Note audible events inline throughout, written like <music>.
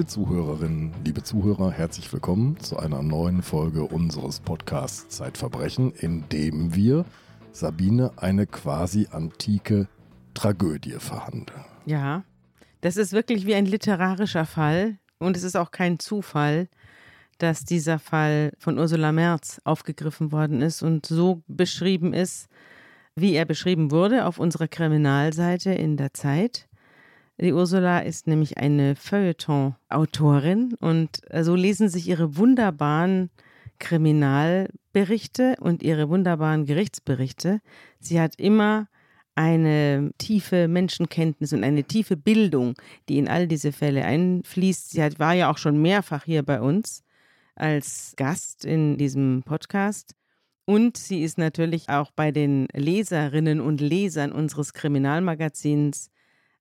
Liebe Zuhörerinnen, liebe Zuhörer, herzlich willkommen zu einer neuen Folge unseres Podcasts Zeitverbrechen, in dem wir Sabine eine quasi antike Tragödie verhandeln. Ja, das ist wirklich wie ein literarischer Fall und es ist auch kein Zufall, dass dieser Fall von Ursula Merz aufgegriffen worden ist und so beschrieben ist, wie er beschrieben wurde auf unserer Kriminalseite in der Zeit. Die Ursula ist nämlich eine Feuilleton-Autorin und so lesen sich ihre wunderbaren Kriminalberichte und ihre wunderbaren Gerichtsberichte. Sie hat immer eine tiefe Menschenkenntnis und eine tiefe Bildung, die in all diese Fälle einfließt. Sie hat, war ja auch schon mehrfach hier bei uns als Gast in diesem Podcast. Und sie ist natürlich auch bei den Leserinnen und Lesern unseres Kriminalmagazins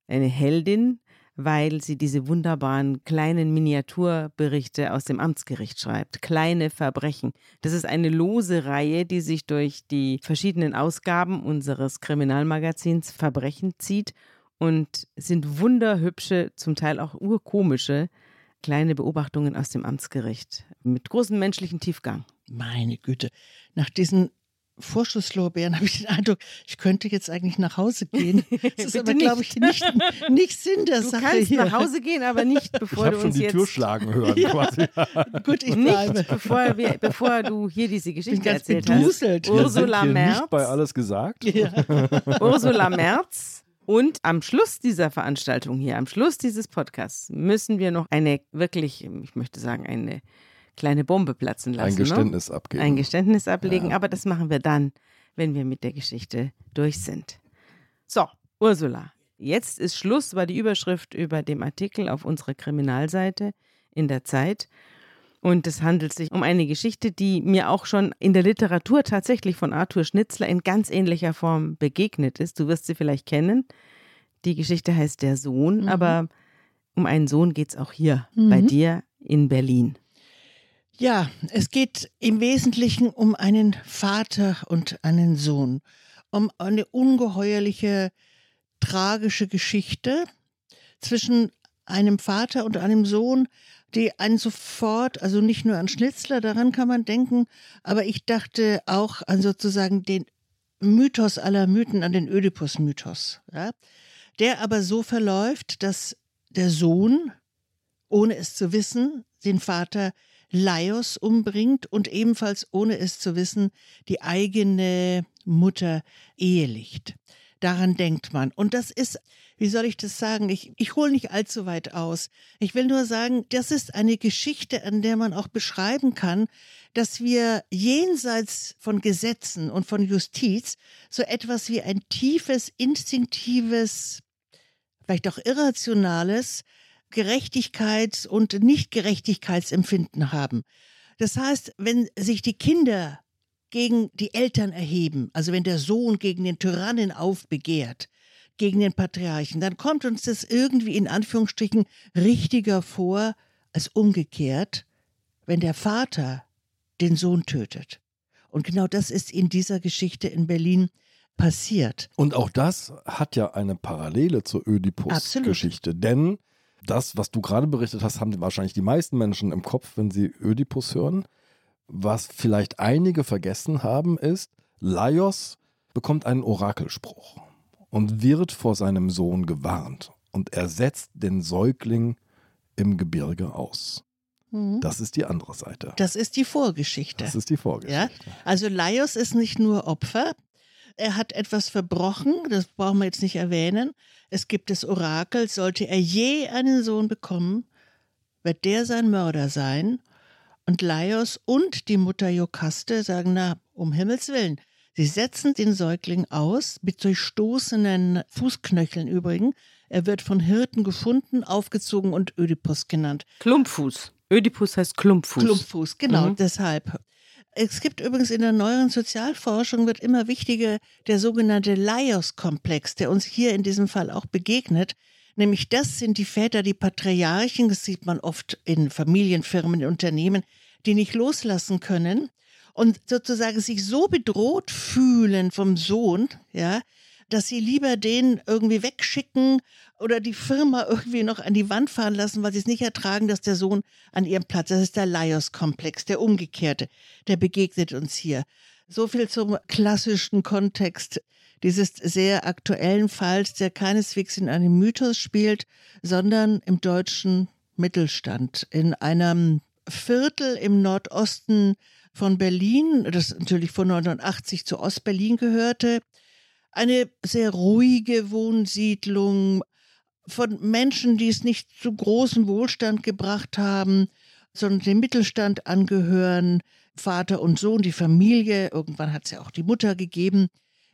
eine Heldin, weil sie diese wunderbaren kleinen Miniaturberichte aus dem Amtsgericht schreibt. Kleine Verbrechen. Das ist eine lose Reihe, die sich durch die verschiedenen Ausgaben unseres Kriminalmagazins Verbrechen zieht und sind wunderhübsche, zum Teil auch urkomische kleine Beobachtungen aus dem Amtsgericht mit großem menschlichen Tiefgang. Meine Güte, nach diesen Vorschusslorbeeren <laughs> habe ich den Eindruck, ich könnte jetzt eigentlich nach Hause gehen. <laughs> Das ist aber, glaube ich, nicht, nicht Sinn der du Sache. Du kannst hier. nach Hause gehen, aber nicht bevor ich du schon uns die jetzt Tür schlagen hören. <laughs> Ja. Quasi. Gut, ich bleibe. nicht bevor, wir, bevor du hier diese Geschichte ganz erzählt beduselt. hast. Ursula Merz. Nicht bei alles gesagt. Ja. Ursula Merz. Und am Schluss dieser Veranstaltung hier, am Schluss dieses Podcasts, müssen wir noch eine wirklich, ich möchte sagen, eine kleine Bombe platzen lassen. Ein Geständnis ne? abgeben. Ein Geständnis ablegen, Ja. aber das machen wir dann, wenn wir mit der Geschichte durch sind. So, Ursula, jetzt ist Schluss, war die Überschrift über dem Artikel auf unserer Kriminalseite in der Zeit. Und es handelt sich um eine Geschichte, die mir auch schon in der Literatur tatsächlich von Arthur Schnitzler in ganz ähnlicher Form begegnet ist. Du wirst sie vielleicht kennen. Die Geschichte heißt Der Sohn, Mhm. aber um einen Sohn geht es auch hier bei Mhm. dir in Berlin. Ja, es geht im Wesentlichen um einen Vater und einen Sohn, um eine ungeheuerliche, tragische Geschichte zwischen einem Vater und einem Sohn, die einen sofort, also nicht nur an Schnitzler, daran kann man denken, aber ich dachte auch an sozusagen den Mythos aller Mythen, an den Ödipus-Mythos, ja? der aber so verläuft, dass der Sohn, ohne es zu wissen, den Vater Laios umbringt und ebenfalls ohne es zu wissen, die eigene Mutter ehelicht. Daran denkt man. Und das ist, wie soll ich das sagen? Ich, ich hole nicht allzu weit aus. Ich will nur sagen, das ist eine Geschichte, an der man auch beschreiben kann, dass wir jenseits von Gesetzen und von Justiz so etwas wie ein tiefes, instinktives, vielleicht auch irrationales Gerechtigkeits- und Nichtgerechtigkeitsempfinden haben. Das heißt, wenn sich die Kinder gegen die Eltern erheben, also wenn der Sohn gegen den Tyrannen aufbegehrt, gegen den Patriarchen, dann kommt uns das irgendwie in Anführungsstrichen richtiger vor als umgekehrt, wenn der Vater den Sohn tötet. Und genau das ist in dieser Geschichte in Berlin passiert. Und auch das hat ja eine Parallele zur. Ödipus-Geschichte. Denn das, was du gerade berichtet hast, haben wahrscheinlich die meisten Menschen im Kopf, wenn sie Ödipus hören. Was vielleicht einige vergessen haben, ist, Laios bekommt einen Orakelspruch und wird vor seinem Sohn gewarnt. Und er setzt den Säugling im Gebirge aus. Mhm. Das ist die andere Seite. Das ist die Vorgeschichte. Das ist die Vorgeschichte. Also Laios ist nicht nur Opfer, er hat etwas verbrochen, das brauchen wir jetzt nicht erwähnen. Es gibt das Orakel, sollte er je einen Sohn bekommen, wird der sein Mörder sein. Und Laios und die Mutter Jokaste sagen, na, um Himmels Willen, sie setzen den Säugling aus, mit durchstoßenen Fußknöcheln übrigens. Er wird von Hirten gefunden, aufgezogen und Ödipus genannt. Klumpfuß. Ödipus heißt Klumpfuß. Klumpfuß, genau, Mhm. deshalb. Es gibt übrigens in der neueren Sozialforschung wird immer wichtiger der sogenannte Laios-Komplex, der uns hier in diesem Fall auch begegnet. Nämlich das sind die Väter, die Patriarchen, das sieht man oft in Familienfirmen, in Unternehmen, die nicht loslassen können und sozusagen sich so bedroht fühlen vom Sohn, ja, dass sie lieber den irgendwie wegschicken oder die Firma <laughs> irgendwie noch an die Wand fahren lassen, weil sie es nicht ertragen, dass der Sohn an ihrem Platz, das ist der Laios-Komplex, der umgekehrte, der begegnet uns hier. So viel zum klassischen Kontext dieses sehr aktuellen Falls, der keineswegs in einem Mythos spielt, sondern im deutschen Mittelstand, in einem Viertel im Nordosten von Berlin, das natürlich von 1980 zu Ostberlin gehörte. Eine sehr ruhige Wohnsiedlung von Menschen, die es nicht zu großem Wohlstand gebracht haben, sondern dem Mittelstand angehören. Vater und Sohn, die Familie, irgendwann hat es ja auch die Mutter gegeben,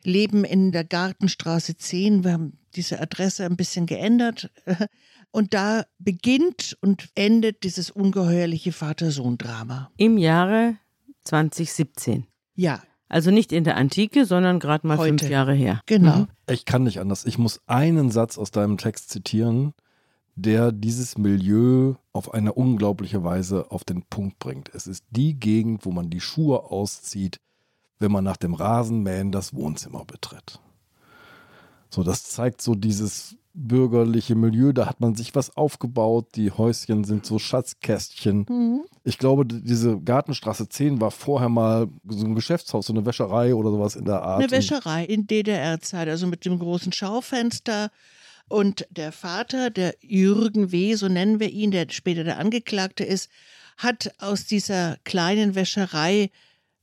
leben in der Gartenstraße 10. Wir haben diese Adresse ein bisschen geändert. <laughs> Und da beginnt und endet dieses ungeheuerliche Vater-Sohn-Drama. Im Jahre 2017. Ja. Also nicht in der Antike, sondern gerade mal Heute. fünf Jahre her. Genau. Mhm. Ich kann nicht anders. Ich muss einen Satz aus deinem Text zitieren, der dieses Milieu auf eine unglaubliche Weise auf den Punkt bringt. Es ist die Gegend, wo man die Schuhe auszieht, wenn man nach dem Rasenmähen das Wohnzimmer betritt. So, das zeigt so dieses bürgerliche Milieu, da hat man sich was aufgebaut, die Häuschen sind so Schatzkästchen. Mhm. Ich glaube, diese Gartenstraße 10 war vorher mal so ein Geschäftshaus, so eine Wäscherei oder sowas in der Art. Eine Wäscherei in DDR-Zeit, also mit dem großen Schaufenster. Und der Vater, der Jürgen W., so nennen wir ihn, der später der Angeklagte ist, hat aus dieser kleinen Wäscherei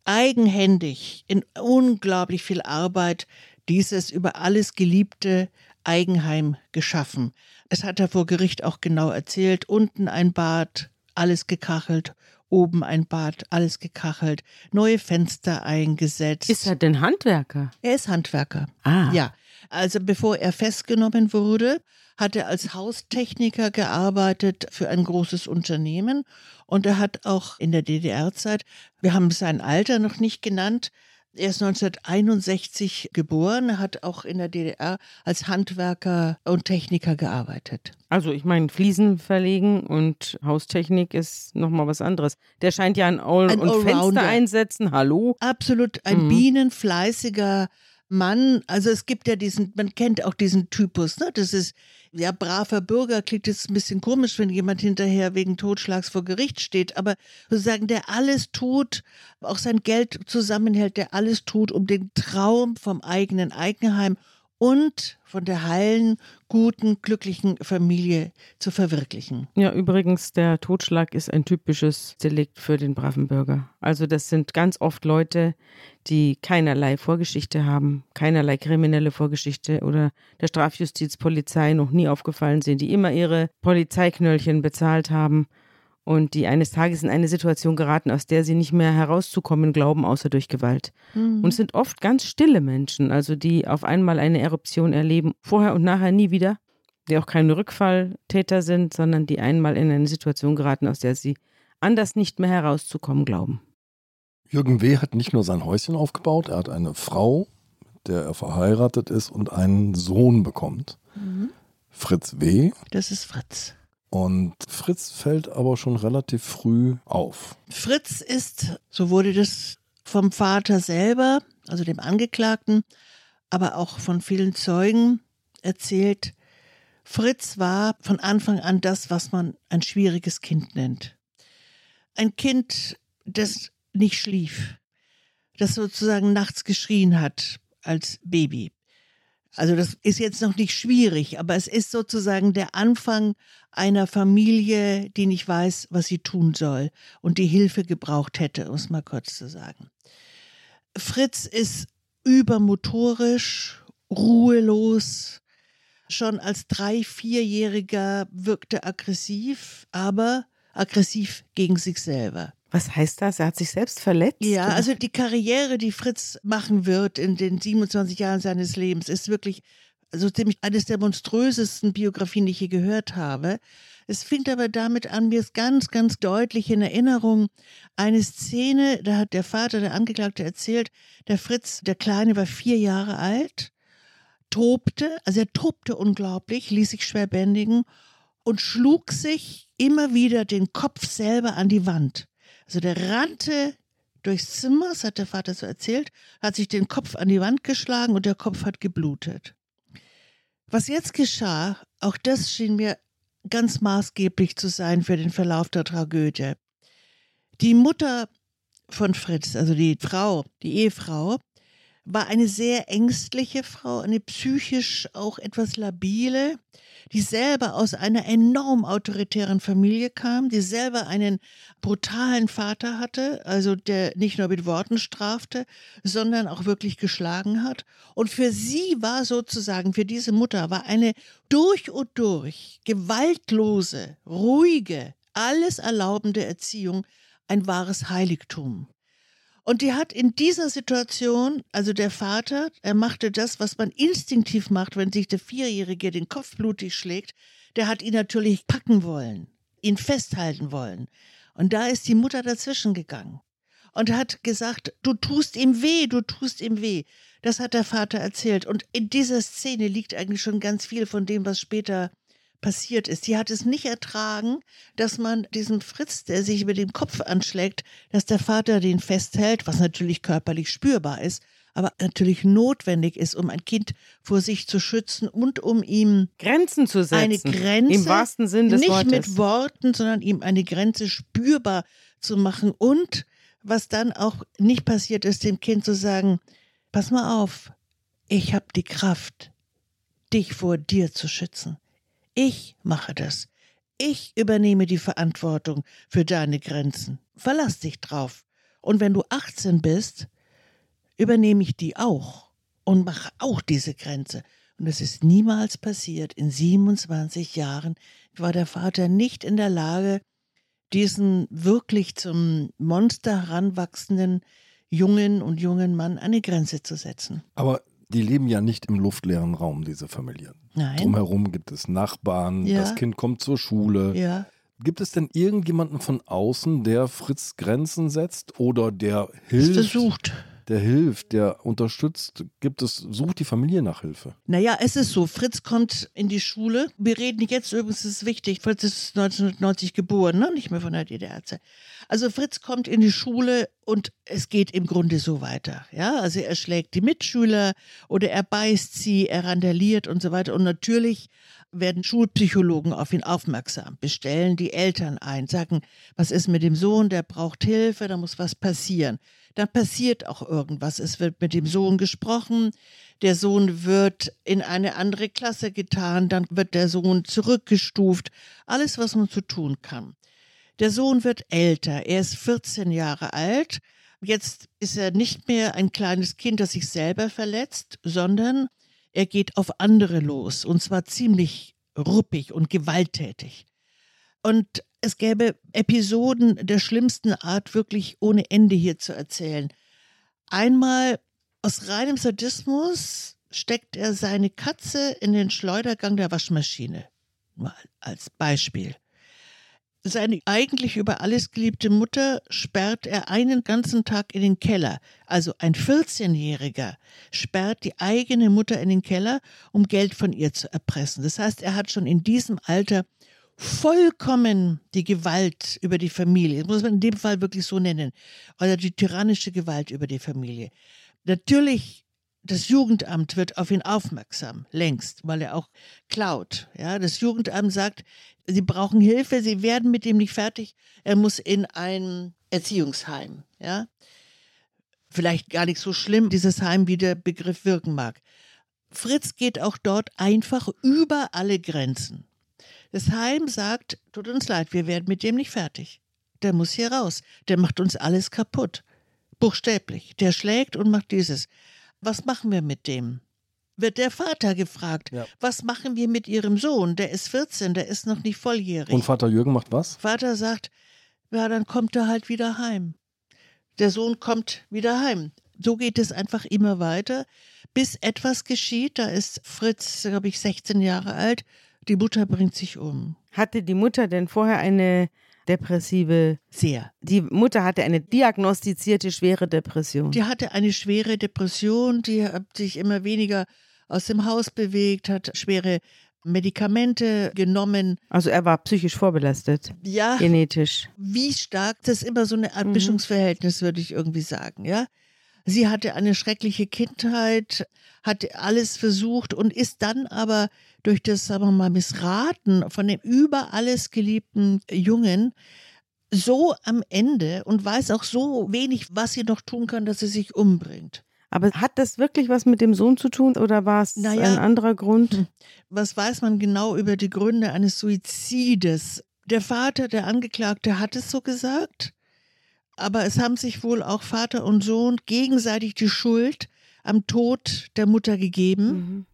eigenhändig in unglaublich viel Arbeit dieses über alles geliebte Eigenheim geschaffen. Es hat er vor Gericht auch genau erzählt. Unten ein Bad, alles gekachelt. Oben ein Bad, alles gekachelt. Neue Fenster eingesetzt. Ist er denn Handwerker? Er ist Handwerker. Ah. Ja, also bevor er festgenommen wurde, hat er als Haustechniker gearbeitet für ein großes Unternehmen und er hat auch in der DDR-Zeit, wir haben sein Alter noch nicht genannt, er ist 1961 geboren, hat auch in der DDR als Handwerker und Techniker gearbeitet. Also ich meine, Fliesen verlegen und Haustechnik ist nochmal was anderes. Der scheint ja ein All- Ein und Fenster einsetzen. Hallo? Absolut ein Mhm. bienenfleißiger Mann. Also es gibt ja diesen, man kennt auch diesen Typus, ne? Das ist ja braver Bürger, klingt jetzt ein bisschen komisch, wenn jemand hinterher wegen Totschlags vor Gericht steht, aber sozusagen der alles tut, auch sein Geld zusammenhält, der alles tut, um den Traum vom eigenen Eigenheim und von der heilen, guten, glücklichen Familie zu verwirklichen. Ja, übrigens, der Totschlag ist ein typisches Delikt für den braven Bürger. Also das sind ganz oft Leute, die keinerlei Vorgeschichte haben, keinerlei kriminelle Vorgeschichte oder der Strafjustiz, Polizei noch nie aufgefallen sind, die immer ihre Polizeiknöllchen bezahlt haben und die eines Tages in eine Situation geraten, aus der sie nicht mehr herauszukommen glauben, außer durch Gewalt. Und es sind oft ganz stille Menschen, also die auf einmal eine Eruption erleben, vorher und nachher nie wieder, die auch keine Rückfalltäter sind, sondern die einmal in eine Situation geraten, aus der sie anders nicht mehr herauszukommen glauben. Jürgen W. hat nicht nur sein Häuschen aufgebaut, er hat eine Frau, mit der er verheiratet ist und einen Sohn bekommt. Fritz W. Das ist Fritz. Und Fritz fällt aber schon relativ früh auf. Fritz ist, so wurde das vom Vater selber, also dem Angeklagten, aber auch von vielen Zeugen erzählt, Fritz war von Anfang an das, was man ein schwieriges Kind nennt. Ein Kind, das nicht schlief, das sozusagen nachts geschrien hat als Baby. Also das ist jetzt noch nicht schwierig, aber es ist sozusagen der Anfang einer Familie, die nicht weiß, was sie tun soll und die Hilfe gebraucht hätte, um es mal kurz zu sagen. Fritz ist übermotorisch, ruhelos. Schon als drei-, vierjähriger wirkte aggressiv, aber aggressiv gegen sich selber. Was heißt das? Er hat sich selbst verletzt? Ja, also die Karriere, die Fritz machen wird in den 27 Jahren seines Lebens, ist wirklich so ziemlich eines der monströsesten Biografien, die ich je gehört habe. Es fing aber damit an, mir ist ganz, ganz deutlich in Erinnerung eine Szene, da hat der Vater, der Angeklagte, erzählt, der Fritz, der Kleine, war vier Jahre alt, tobte, also er tobte unglaublich, ließ sich schwer bändigen und schlug sich immer wieder den Kopf selber an die Wand. Also der rannte durchs Zimmer, das hat der Vater so erzählt, hat sich den Kopf an die Wand geschlagen und der Kopf hat geblutet. Was jetzt geschah, auch das schien mir ganz maßgeblich zu sein für den Verlauf der Tragödie. Die Mutter von Fritz, also die Frau, die Ehefrau, war eine sehr ängstliche Frau, eine psychisch auch etwas labile, die selber aus einer enorm autoritären Familie kam, die selber einen brutalen Vater hatte, also der nicht nur mit Worten strafte, sondern auch wirklich geschlagen hat. Und für sie war sozusagen, für diese Mutter, war eine durch und durch gewaltlose, ruhige, alles erlaubende Erziehung ein wahres Heiligtum. Und die hat in dieser Situation, also der Vater, er machte das, was man instinktiv macht, wenn sich der Vierjährige den Kopf blutig schlägt, der hat ihn natürlich packen wollen, ihn festhalten wollen. Und da ist die Mutter dazwischen gegangen und hat gesagt, du tust ihm weh, du tust ihm weh. Das hat der Vater erzählt. Und in dieser Szene liegt eigentlich schon ganz viel von dem, was später passiert ist. Sie hat es nicht ertragen, dass man diesen Fritz, der sich über den Kopf anschlägt, dass der Vater den festhält, was natürlich körperlich spürbar ist, aber natürlich notwendig ist, um ein Kind vor sich zu schützen und um ihm Grenzen zu setzen. Eine Grenze, im wahrsten Sinn des nicht Wortes. mit Worten, sondern ihm eine Grenze spürbar zu machen und was dann auch nicht passiert ist, dem Kind zu sagen, pass mal auf, ich habe die Kraft, dich vor dir zu schützen. Ich mache das. Ich übernehme die Verantwortung für deine Grenzen. Verlass dich drauf. Und wenn du 18 bist, übernehme ich die auch und mache auch diese Grenze. Und es ist niemals passiert. In 27 Jahren war der Vater nicht in der Lage, diesen wirklich zum Monster heranwachsenden jungen und jungen Mann eine Grenze zu setzen. Aber die leben ja nicht im luftleeren Raum, diese Familie. Nein. Drumherum gibt es Nachbarn, Ja. das Kind kommt zur Schule. Ja. Gibt es denn irgendjemanden von außen, der Fritz Grenzen setzt oder der hilft? versucht. Der hilft, der unterstützt? Gibt es, sucht die Familie nach Hilfe? Naja, es ist so, Fritz kommt in die Schule. Wir reden jetzt übrigens, das ist wichtig, Fritz ist 1990 geboren, ne? nicht mehr von der DDR-Zeit. Also Fritz kommt in die Schule und es geht im Grunde so weiter. Ja, also er schlägt die Mitschüler oder er beißt sie, er randaliert und so weiter. Und natürlich werden Schulpsychologen auf ihn aufmerksam, bestellen die Eltern ein, sagen, was ist mit dem Sohn, der braucht Hilfe, da muss was passieren. Dann passiert auch irgendwas. Es wird mit dem Sohn gesprochen, der Sohn wird in eine andere Klasse getan, dann wird der Sohn zurückgestuft. Alles, was man zu tun kann. Der Sohn wird älter, er ist 14 Jahre alt. Jetzt ist er nicht mehr ein kleines Kind, das sich selber verletzt, sondern er geht auf andere los und zwar ziemlich ruppig und gewalttätig. Und es gäbe Episoden der schlimmsten Art wirklich ohne Ende hier zu erzählen. Einmal aus reinem Sadismus steckt er seine Katze in den Schleudergang der Waschmaschine. Mal als Beispiel. Seine eigentlich über alles geliebte Mutter sperrt er einen ganzen Tag in den Keller. Also ein 14-Jähriger sperrt die eigene Mutter in den Keller, um Geld von ihr zu erpressen. Das heißt, er hat schon in diesem Alter vollkommen die Gewalt über die Familie, das muss man in dem Fall wirklich so nennen, oder die tyrannische Gewalt über die Familie. Natürlich, das Jugendamt wird auf ihn aufmerksam, längst, weil er auch klaut. Ja, das Jugendamt sagt, sie brauchen Hilfe, sie werden mit ihm nicht fertig, er muss in ein Erziehungsheim. Ja, vielleicht gar nicht so schlimm, dieses Heim, wie der Begriff wirken mag. Fritz geht auch dort einfach über alle Grenzen. Das Heim sagt, tut uns leid, wir werden mit dem nicht fertig. Der muss hier raus. Der macht uns alles kaputt. Buchstäblich. Der schlägt und macht dieses. Was machen wir mit dem? Wird der Vater gefragt. Ja. Was machen wir mit ihrem Sohn? Der ist 14, der ist noch nicht volljährig. Und Vater Jürgen macht was? Vater sagt, ja, dann kommt er halt wieder heim. Der Sohn kommt wieder heim. So geht es einfach immer weiter, bis etwas geschieht. Da ist Fritz, glaube ich, 16 Jahre alt. Die Mutter bringt sich um. Hatte die Mutter denn vorher eine depressive, Sehr. die Mutter hatte eine diagnostizierte schwere Depression. Die hatte eine schwere Depression, die hat sich immer weniger aus dem Haus bewegt, hat schwere Medikamente genommen. Also er war psychisch vorbelastet, Ja, genetisch. wie stark, das ist immer so eine Art Mhm. Würde ich irgendwie sagen, ja. Sie hatte eine schreckliche Kindheit, hat alles versucht und ist dann aber durch das, sagen wir mal, Missraten von dem über alles geliebten Jungen so am Ende und weiß auch so wenig, was sie noch tun kann, dass sie sich umbringt. Aber hat das wirklich was mit dem Sohn zu tun oder war es Naja. ein anderer Grund? Hm. Was weiß man genau über die Gründe eines Suizides? Der Vater, der Angeklagte, hat es so gesagt, aber es haben sich wohl auch Vater und Sohn gegenseitig die Schuld am Tod der Mutter gegeben. Mhm.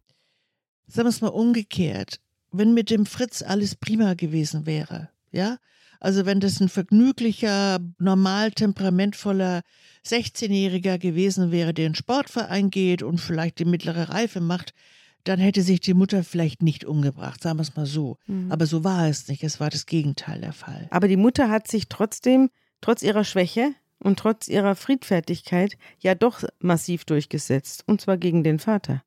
Sagen wir es mal umgekehrt. Wenn mit dem Fritz alles prima gewesen wäre, ja, also wenn das ein vergnüglicher, normal temperamentvoller 16-Jähriger gewesen wäre, der in den Sportverein geht und vielleicht die mittlere Reife macht, dann hätte sich die Mutter vielleicht nicht umgebracht, sagen wir es mal so. Mhm. Aber so war es nicht. Es war das Gegenteil der Fall. Aber die Mutter hat sich trotzdem, trotz ihrer Schwäche und trotz ihrer Friedfertigkeit, ja doch massiv durchgesetzt. Und zwar gegen den Vater.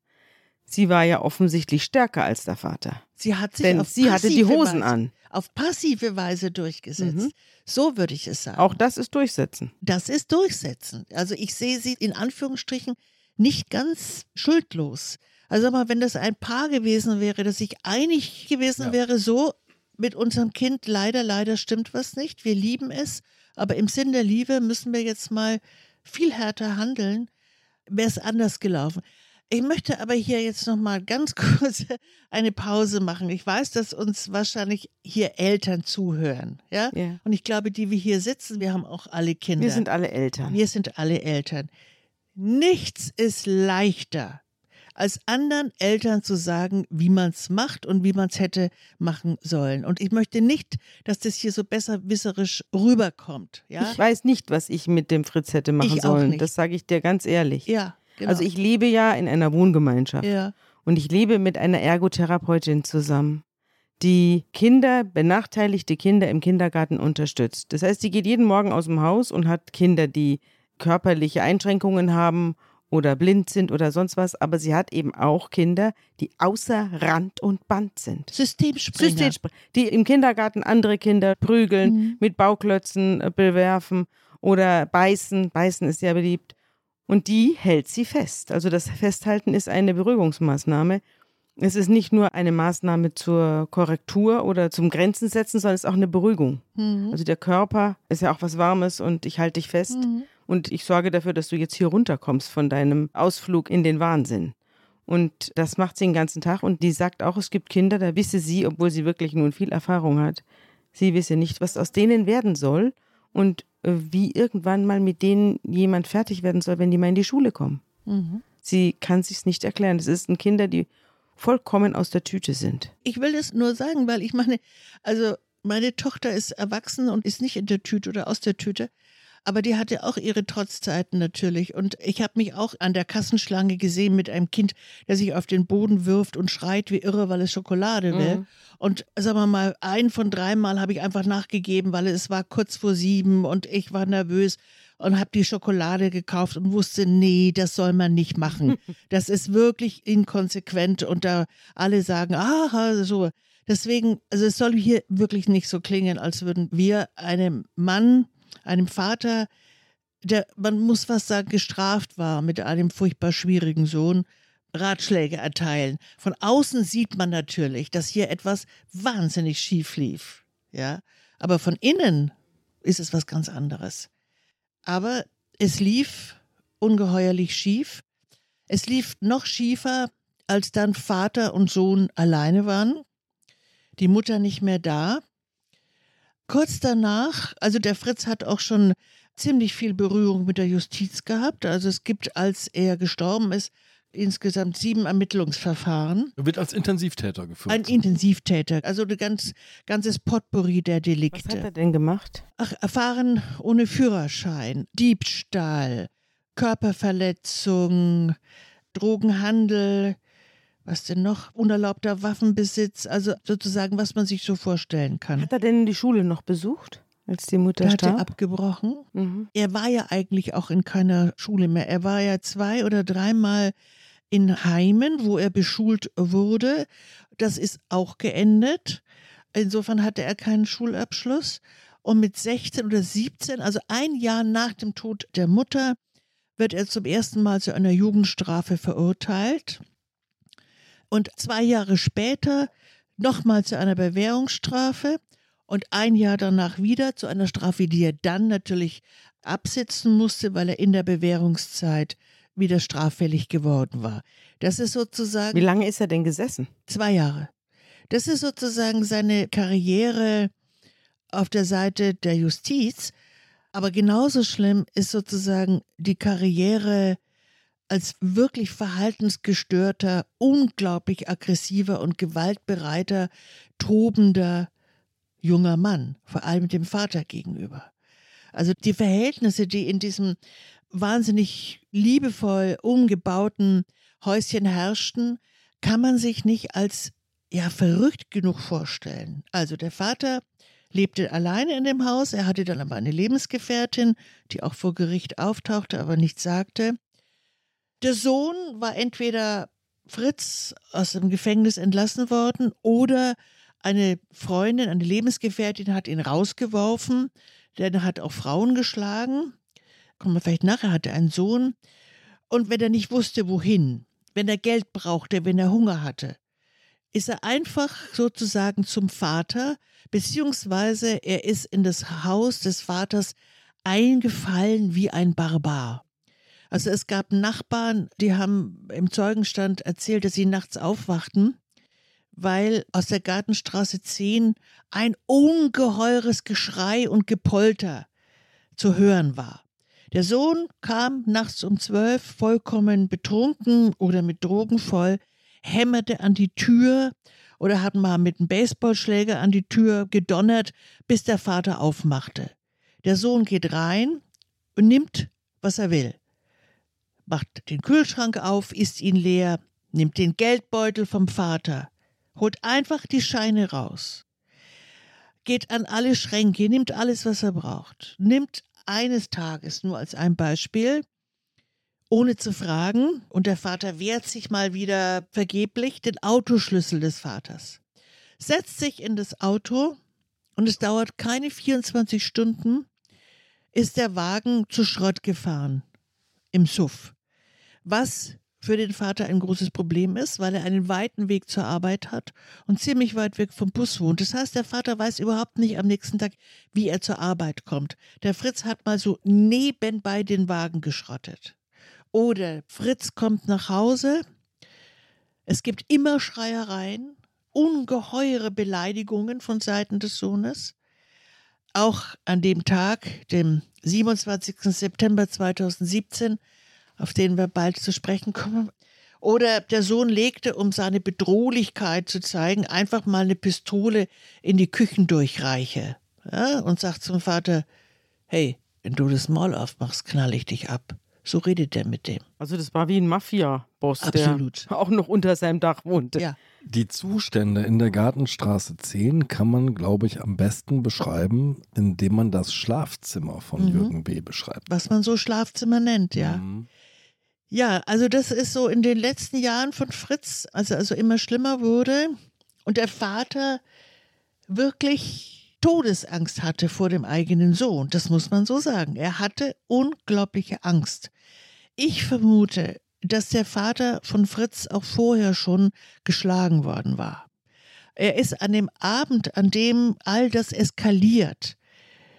Sie war ja offensichtlich stärker als der Vater. Sie hat sich Denn auf sie hatte die passive Hosen Weise, an. auf passive Weise durchgesetzt. Mhm. So würde ich es sagen. Auch das ist Durchsetzen. das ist Durchsetzen. Also ich sehe sie in Anführungsstrichen nicht ganz schuldlos. Also mal, wenn das ein Paar gewesen wäre, das sich einig gewesen Ja. wäre, so mit unserem Kind, leider, leider stimmt was nicht. Wir lieben es, aber im Sinn der Liebe müssen wir jetzt mal viel härter handeln. Wäre es anders gelaufen. Ich möchte aber hier jetzt noch mal ganz <laughs> kurz eine Pause machen. Ich weiß, dass uns wahrscheinlich hier Eltern zuhören, ja? Ja. Und ich glaube, die wir hier sitzen, wir haben auch alle Kinder. Wir sind alle Eltern. Wir sind alle Eltern. Nichts ist leichter, als anderen Eltern zu sagen, wie man es macht und wie man es hätte machen sollen. Und ich möchte nicht, dass das hier so besserwisserisch rüberkommt. Ja, Ich weiß nicht, was ich mit dem Fritz hätte machen Ich sollen. Das sage ich dir ganz ehrlich. ja genau. Also ich lebe ja in einer Wohngemeinschaft. ja. Und ich lebe mit einer Ergotherapeutin zusammen, die Kinder, benachteiligte Kinder im Kindergarten unterstützt. Das heißt, sie geht jeden Morgen aus dem Haus und hat Kinder, die körperliche Einschränkungen haben oder blind sind oder sonst was, aber sie hat eben auch Kinder, die außer Rand und Band sind. Systemspringer. Systemspr- die im Kindergarten andere Kinder prügeln, Mhm. mit Bauklötzen äh, bewerfen oder beißen. Beißen ist sehr beliebt. Und die hält sie fest. Also das Festhalten ist eine Beruhigungsmaßnahme. Es ist nicht nur eine Maßnahme zur Korrektur oder zum Grenzen setzen, sondern es ist auch eine Beruhigung. Mhm. Also der Körper ist ja auch was Warmes und ich halte dich fest Mhm. Und ich sorge dafür, dass du jetzt hier runterkommst von deinem Ausflug in den Wahnsinn. Und das macht sie den ganzen Tag und die sagt auch, es gibt Kinder, da wisse sie, obwohl sie wirklich nun viel Erfahrung hat, sie wisse nicht, was aus denen werden soll und äh, wie irgendwann mal mit denen jemand fertig werden soll, wenn die mal in die Schule kommen. Mhm. Sie kann sich's nicht erklären. Das sind Kinder, die vollkommen aus der Tüte sind. Ich will das nur sagen, weil ich meine, also meine Tochter ist erwachsen und ist nicht in der Tüte oder aus der Tüte. Aber die hatte auch ihre Trotzzeiten natürlich. Und ich habe mich auch an der Kassenschlange gesehen mit einem Kind, der sich auf den Boden wirft und schreit wie irre, weil es Schokolade will. Mhm. Und sagen wir mal, ein von dreimal habe ich einfach nachgegeben, weil es war kurz vor sieben und ich war nervös und habe die Schokolade gekauft und wusste, nee, das soll man nicht machen. <laughs> Das ist wirklich inkonsequent und da alle sagen, aha, so. Deswegen, also es soll hier wirklich nicht so klingen, als würden wir einem Mann, einem Vater, der, man muss fast sagen, gestraft war mit einem furchtbar schwierigen Sohn, Ratschläge erteilen. Von außen sieht man natürlich, dass hier etwas wahnsinnig schief lief. Ja, aber von innen ist es was ganz anderes. Aber es lief ungeheuerlich schief. Es lief noch schiefer, als dann Vater und Sohn alleine waren. Die Mutter nicht mehr da. Kurz danach, also der Fritz hat auch schon ziemlich viel Berührung mit der Justiz gehabt. Also es gibt, als er gestorben ist, insgesamt sieben Ermittlungsverfahren. Er wird als Intensivtäter geführt. Ein Intensivtäter, also ein ganz, ganzes Potpourri der Was Delikte. hat er denn gemacht? Ach, erfahren ohne Führerschein, Diebstahl, Körperverletzung, Drogenhandel, was denn noch? Unerlaubter Waffenbesitz, also sozusagen, was man sich so vorstellen kann. Hat er denn die Schule noch besucht, als die Mutter Da hat er starb? abgebrochen. Mhm. Er war ja eigentlich auch in keiner Schule mehr. Er war ja zwei oder dreimal in Heimen, wo er beschult wurde. Das ist auch geendet. Insofern hatte er keinen Schulabschluss. Und mit 16 oder 17, also ein Jahr nach dem Tod der Mutter, wird er zum ersten Mal zu einer Jugendstrafe verurteilt. Und zwei Jahre später nochmal zu einer Bewährungsstrafe und ein Jahr danach wieder zu einer Strafe, die er dann natürlich absitzen musste, weil er in der Bewährungszeit wieder straffällig geworden war. Das ist sozusagen. Wie lange ist er denn gesessen? Zwei Jahre. Das ist sozusagen seine Karriere auf der Seite der Justiz. Aber genauso schlimm ist sozusagen die Karriere als wirklich verhaltensgestörter, unglaublich aggressiver und gewaltbereiter, tobender junger Mann, vor allem dem Vater gegenüber. Also die Verhältnisse, die in diesem wahnsinnig liebevoll umgebauten Häuschen herrschten, kann man sich nicht als ja verrückt genug vorstellen. Also der Vater lebte alleine in dem Haus, er hatte dann aber eine Lebensgefährtin, die auch vor Gericht auftauchte, aber nichts sagte. Der Sohn war entweder Fritz aus dem Gefängnis entlassen worden oder eine Freundin, eine Lebensgefährtin hat ihn rausgeworfen, denn er hat auch Frauen geschlagen. Kommen wir vielleicht nachher, hatte einen Sohn. Und wenn er nicht wusste, wohin, wenn er Geld brauchte, wenn er Hunger hatte, ist er einfach sozusagen zum Vater, beziehungsweise er ist in das Haus des Vaters eingefallen wie ein Barbar. Also es gab Nachbarn, die haben im Zeugenstand erzählt, dass sie nachts aufwachten, weil aus der Gartenstraße 10 ein ungeheures Geschrei und Gepolter zu hören war. Der Sohn kam nachts um zwölf vollkommen betrunken oder mit Drogen voll hämmerte an die Tür oder hat mal mit einem Baseballschläger an die Tür gedonnert, bis der Vater aufmachte. Der Sohn geht rein und nimmt, was er will. Macht den Kühlschrank auf, isst ihn leer, nimmt den Geldbeutel vom Vater, holt einfach die Scheine raus, geht an alle Schränke, nimmt alles, was er braucht, nimmt eines Tages, nur als ein Beispiel, ohne zu fragen, und der Vater wehrt sich mal wieder vergeblich, den Autoschlüssel des Vaters. Setzt sich in das Auto und es dauert keine 24 Stunden, ist der Wagen zu Schrott gefahren im Suff. Was für den Vater ein großes Problem ist, weil er einen weiten Weg zur Arbeit hat und ziemlich weit weg vom Bus wohnt. Das heißt, der Vater weiß überhaupt nicht am nächsten Tag, wie er zur Arbeit kommt. Der Fritz hat mal so nebenbei den Wagen geschrottet. Oder Fritz kommt nach Hause. Es gibt immer Schreiereien, ungeheure Beleidigungen von Seiten des Sohnes. Auch an dem Tag, dem 27. September 2017, auf den wir bald zu sprechen kommen. Oder der Sohn legte, um seine Bedrohlichkeit zu zeigen, einfach mal eine Pistole in die Küchendurchreiche ja, und sagt zum Vater, hey, wenn du das Maul aufmachst, knall ich dich ab. So redet er mit dem. Also das war wie ein Mafia-Boss, der auch noch unter seinem Dach wohnte. Ja. Die Zustände in der Gartenstraße 10 kann man, glaube ich, am besten beschreiben, indem man das Schlafzimmer von Mhm. Jürgen B. beschreibt. Was man so Schlafzimmer nennt, ja. Mhm. Ja, also das ist so in den letzten Jahren von Fritz, also, also immer schlimmer wurde und der Vater wirklich Todesangst hatte vor dem eigenen Sohn. Das muss man so sagen. Er hatte unglaubliche Angst. Ich vermute, dass der Vater von Fritz auch vorher schon geschlagen worden war. Er ist an dem Abend, an dem all das eskaliert,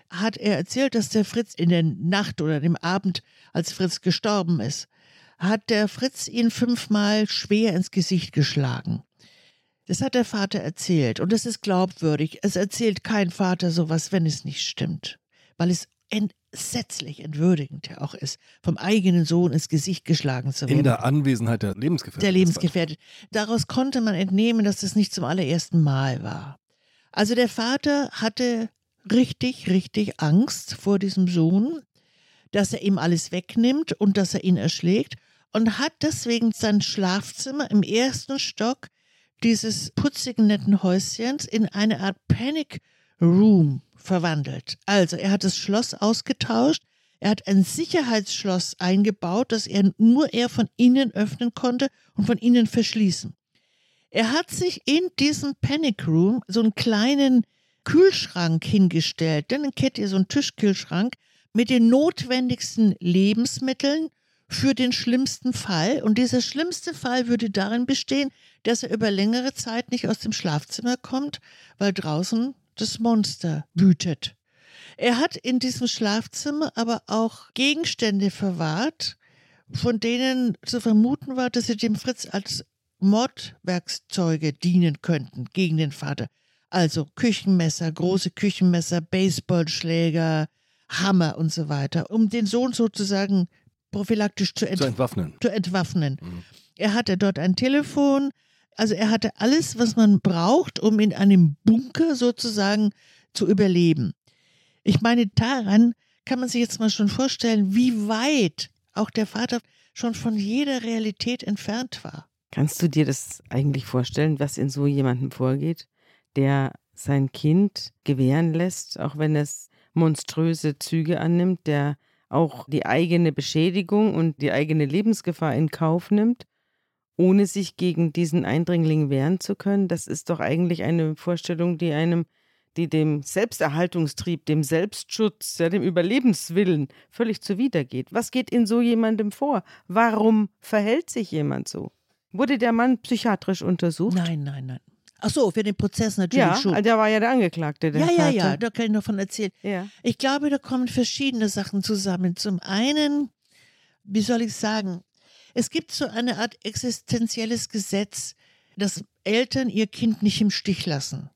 hat er erzählt, dass der Fritz in der Nacht oder dem Abend, als Fritz gestorben ist, hat der Fritz ihn fünfmal schwer ins Gesicht geschlagen. Das hat der Vater erzählt und es ist glaubwürdig. Es erzählt kein Vater sowas, wenn es nicht stimmt, weil es entsetzlich entwürdigend ja auch ist, vom eigenen Sohn ins Gesicht geschlagen zu werden. In der Anwesenheit der Lebensgefährtin. der Lebensgefährtin. Daraus konnte man entnehmen, dass das nicht zum allerersten Mal war. Also der Vater hatte richtig, richtig Angst vor diesem Sohn, dass er ihm alles wegnimmt und dass er ihn erschlägt und hat deswegen sein Schlafzimmer im ersten Stock dieses putzigen, netten Häuschens in eine Art Panic Room verwandelt. Also er hat das Schloss ausgetauscht, Er hat ein Sicherheitsschloss eingebaut, das er nur er von innen öffnen konnte und von innen verschließen. Er hat sich in diesem Panic Room so einen kleinen Kühlschrank hingestellt. Dann kennt ihr so einen Tischkühlschrank mit den notwendigsten Lebensmitteln für den schlimmsten Fall. Und dieser schlimmste Fall würde darin bestehen, dass er über längere Zeit nicht aus dem Schlafzimmer kommt, weil draußen das Monster wütet. Er hat in diesem Schlafzimmer aber auch Gegenstände verwahrt, von denen zu vermuten war, dass sie dem Fritz als Mordwerkzeuge dienen könnten gegen den Vater. Also Küchenmesser, große Küchenmesser, Baseballschläger, Hammer und so weiter, um den Sohn sozusagen prophylaktisch zu, ent Zu entwaffnen. zu entwaffnen. Mhm. Er hatte dort ein Telefon, also er hatte alles, was man braucht, um in einem Bunker sozusagen zu überleben. Ich meine, daran kann man sich jetzt mal schon vorstellen, wie weit auch der Vater schon von jeder Realität entfernt war. Kannst du dir das eigentlich vorstellen, was in so jemandem vorgeht, der sein Kind gewähren lässt, auch wenn es monströse Züge annimmt, der auch die eigene Beschädigung und die eigene Lebensgefahr in Kauf nimmt, ohne sich gegen diesen Eindringling wehren zu können? Das ist doch eigentlich eine Vorstellung, die einem, die dem Selbsterhaltungstrieb, dem Selbstschutz, ja, dem Überlebenswillen völlig zuwidergeht. Was geht in so jemandem vor? Warum verhält sich jemand so? Wurde der Mann psychiatrisch untersucht? Nein, nein, nein. Ach so, für den Prozess natürlich Ja, schon. der war ja der Angeklagte, der ja, ja, Vater. ja, da kann ich noch von erzählen. ja. Ich glaube, da kommen verschiedene Sachen zusammen. Zum einen, wie soll ich sagen, es gibt so eine Art existenzielles Gesetz, dass Eltern ihr Kind nicht im Stich lassen.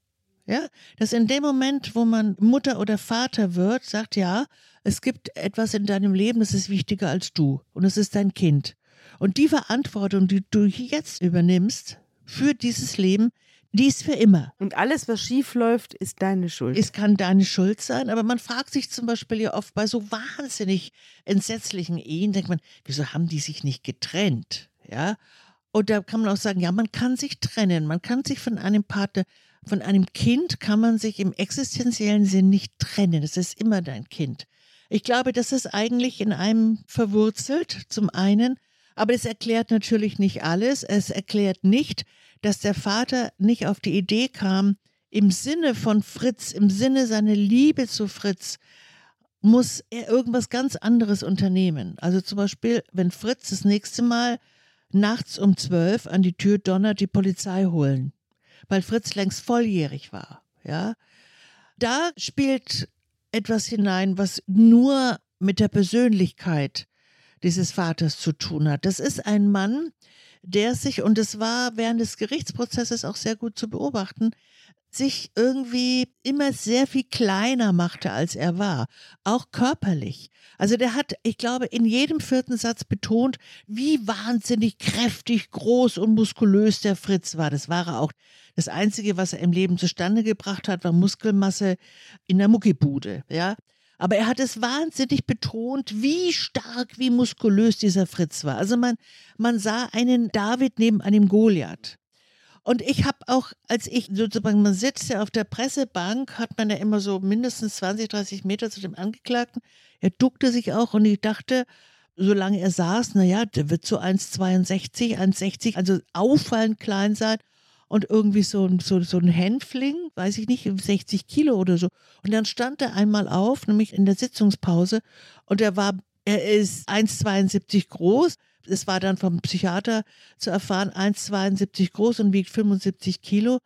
Ja, dass in dem Moment, wo man Mutter oder Vater wird, sagt ja, es gibt etwas in deinem Leben, das ist wichtiger als du und es ist dein Kind. Und die Verantwortung, die du jetzt übernimmst für dieses Leben, die ist für immer. Und alles, was schief läuft, ist deine Schuld. Es kann deine Schuld sein, aber man fragt sich zum Beispiel ja oft bei so wahnsinnig entsetzlichen Ehen, denkt man, wieso haben die sich nicht getrennt? Ja. Und da kann man auch sagen, ja, man kann sich trennen, man kann sich von einem Partner, von einem Kind kann man sich im existenziellen Sinn nicht trennen. Das ist immer dein Kind. Ich glaube, das ist eigentlich in einem verwurzelt, zum einen, aber es erklärt natürlich nicht alles. Es erklärt nicht, dass der Vater nicht auf die Idee kam, im Sinne von Fritz, im Sinne seiner Liebe zu Fritz, muss er irgendwas ganz anderes unternehmen. Also zum Beispiel, wenn Fritz das nächste Mal nachts um zwölf an die Tür donnert, die Polizei holen, weil Fritz längst volljährig war. Ja, da spielt etwas hinein, was nur mit der Persönlichkeit dieses Vaters zu tun hat. Das ist ein Mann, der sich, und es war während des Gerichtsprozesses auch sehr gut zu beobachten, sich irgendwie immer sehr viel kleiner machte, als er war, auch körperlich. Also der hat, ich glaube, in jedem vierten Satz betont, wie wahnsinnig kräftig, groß und muskulös der Fritz war. Das war er auch. Das Einzige, was er im Leben zustande gebracht hat, war Muskelmasse in der Muckibude, ja. Aber er hat es wahnsinnig betont, wie stark, wie muskulös dieser Fritz war. Also man, man sah einen David neben einem Goliath. Und ich habe auch, als ich sozusagen, man sitzt ja auf der Pressebank, hat man ja immer so mindestens 20, 30 Meter zu dem Angeklagten. Er duckte sich auch und ich dachte, solange er saß, naja, der wird so 1,62, 1,60, also auffallend klein sein und irgendwie so, ein- so, so ein Hänfling, weiß ich nicht, 60 Kilo oder so. Und dann stand er einmal auf, nämlich in der Sitzungspause, und er war, er ist 1,72 groß. Es war dann vom Psychiater zu erfahren, 1,72 groß und wiegt 75 Kilo.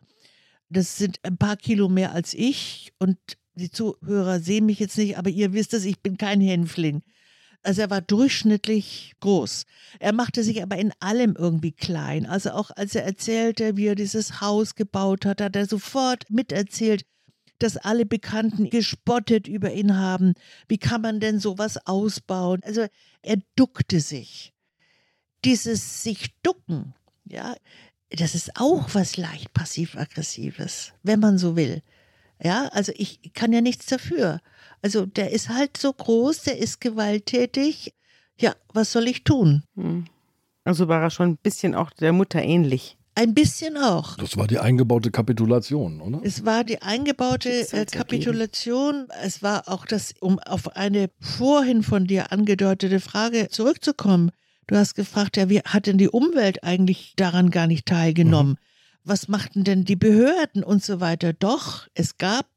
Das sind ein paar Kilo mehr als ich. Und die Zuhörer sehen mich jetzt nicht, aber ihr wisst es, ich bin kein Hänfling. Also er war durchschnittlich groß. Er machte sich aber in allem irgendwie klein. Also auch als er erzählte, wie er dieses Haus gebaut hat, hat er sofort miterzählt, dass alle Bekannten gespottet über ihn haben. Wie kann man denn sowas ausbauen? Also er duckte sich. Dieses sich ducken, ja, das ist auch was leicht passiv-aggressives, wenn man so will. Ja, also ich kann ja nichts dafür. Also der ist halt so groß, der ist gewalttätig. Ja, was soll ich tun? Hm. Also war er schon ein bisschen auch der Mutter ähnlich. Ein bisschen auch. Das war die eingebaute Kapitulation, oder? Es war die eingebaute äh, Kapitulation. Es war auch das, um auf eine vorhin von dir angedeutete Frage zurückzukommen. Du hast gefragt, ja, wie hat denn die Umwelt eigentlich daran gar nicht teilgenommen? Mhm. Was machten denn die Behörden und so weiter? Doch, es gab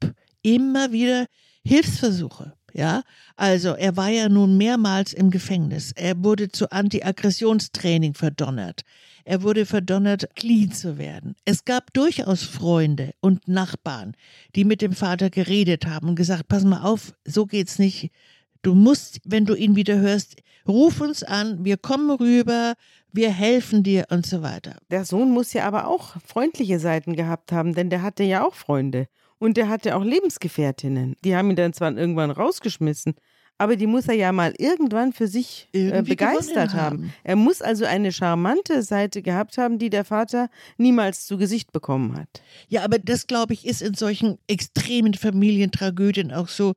immer wieder Hilfsversuche. Ja, also er war ja nun mehrmals im Gefängnis. Er wurde zu Anti-Aggressionstraining verdonnert. Er wurde verdonnert, clean zu werden. Es gab durchaus Freunde und Nachbarn, die mit dem Vater geredet haben und gesagt, pass mal auf, so geht's nicht. Du musst, wenn du ihn wieder hörst, ruf uns an, wir kommen rüber, wir helfen dir und so weiter. Der Sohn muss ja aber auch freundliche Seiten gehabt haben, denn der hatte ja auch Freunde. Und der hatte auch Lebensgefährtinnen. Die haben ihn dann zwar irgendwann rausgeschmissen, aber die muss er ja mal irgendwann für sich äh, begeistert haben. haben. Er muss also eine charmante Seite gehabt haben, die der Vater niemals zu Gesicht bekommen hat. Ja, aber das, glaube ich, ist in solchen extremen Familientragödien auch so,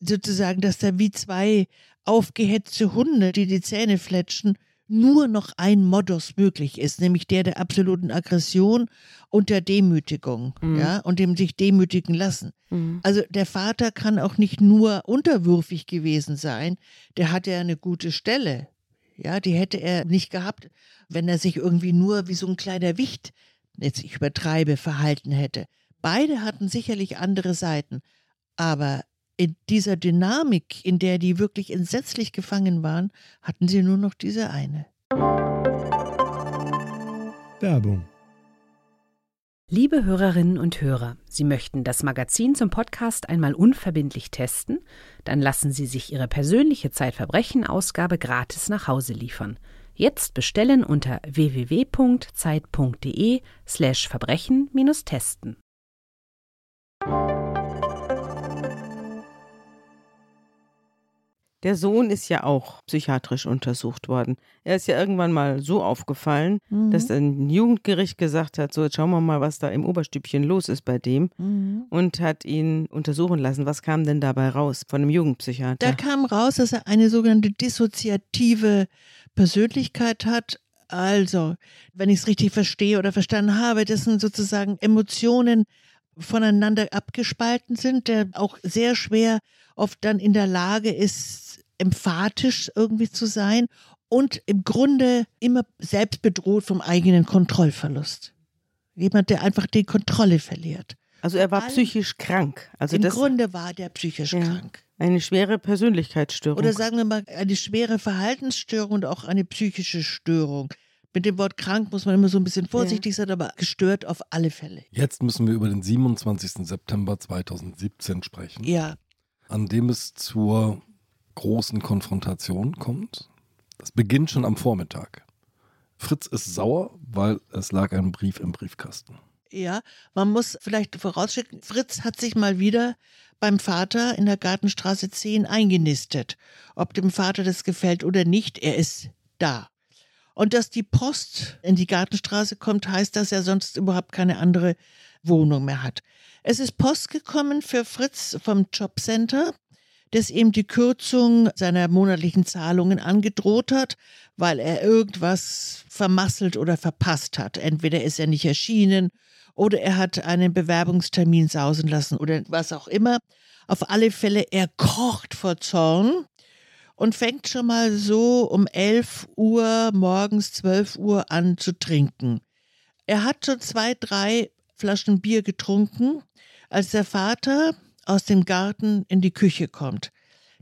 sozusagen, dass da wie zwei aufgehetzte Hunde, die die Zähne fletschen, nur noch ein Modus möglich ist, nämlich der der absoluten Aggression und der Demütigung, mhm. ja, und dem sich demütigen lassen. Mhm. Also der Vater kann auch nicht nur unterwürfig gewesen sein, der hatte ja eine gute Stelle. Ja, die hätte er nicht gehabt, wenn er sich irgendwie nur wie so ein kleiner Wicht, jetzt ich übertreibe, verhalten hätte. Beide hatten sicherlich andere Seiten, aber in dieser Dynamik, in der die wirklich entsetzlich gefangen waren, hatten sie nur noch diese eine. Werbung. Liebe Hörerinnen und Hörer, Sie möchten das Magazin zum Podcast einmal unverbindlich testen? Dann lassen Sie sich Ihre persönliche Zeitverbrechen-Ausgabe gratis nach Hause liefern. Jetzt bestellen unter www.zeit.de/slash Der Sohn ist ja auch psychiatrisch untersucht worden. Er ist ja irgendwann mal so aufgefallen, mhm. dass ein Jugendgericht gesagt hat, so jetzt schauen wir mal, was da im Oberstübchen los ist bei dem mhm. und hat ihn untersuchen lassen. Was kam denn dabei raus von einem Jugendpsychiater? Da kam raus, dass er eine sogenannte dissoziative Persönlichkeit hat, also, wenn ich es richtig verstehe oder verstanden habe, das sind sozusagen Emotionen voneinander abgespalten sind, der auch sehr schwer oft dann in der Lage ist, emphatisch irgendwie zu sein und im Grunde immer selbst bedroht vom eigenen Kontrollverlust. Jemand, der einfach die Kontrolle verliert. Also er war All, psychisch krank. Also Im Grunde war der psychisch ja, krank. Eine schwere Persönlichkeitsstörung. Oder sagen wir mal, eine schwere Verhaltensstörung und auch eine psychische Störung. Mit dem Wort krank muss man immer so ein bisschen vorsichtig ja. sein, aber gestört auf alle Fälle. Jetzt müssen wir über den 27. September 2017 sprechen. Ja. An dem es zur großen Konfrontation kommt. Das beginnt schon am Vormittag. Fritz ist sauer, weil es lag ein Brief im Briefkasten. Ja, man muss vielleicht vorausschicken, Fritz hat sich mal wieder beim Vater in der Gartenstraße 10 eingenistet. Ob dem Vater das gefällt oder nicht, er ist da. Und dass die Post in die Gartenstraße kommt, heißt, dass er sonst überhaupt keine andere Wohnung mehr hat. Es ist Post gekommen für Fritz vom Jobcenter das ihm die Kürzung seiner monatlichen Zahlungen angedroht hat, weil er irgendwas vermasselt oder verpasst hat. Entweder ist er nicht erschienen oder er hat einen Bewerbungstermin sausen lassen oder was auch immer. Auf alle Fälle, er kocht vor Zorn und fängt schon mal so um 11 Uhr morgens, 12 Uhr an zu trinken. Er hat schon zwei, drei Flaschen Bier getrunken, als der Vater aus dem Garten in die Küche kommt.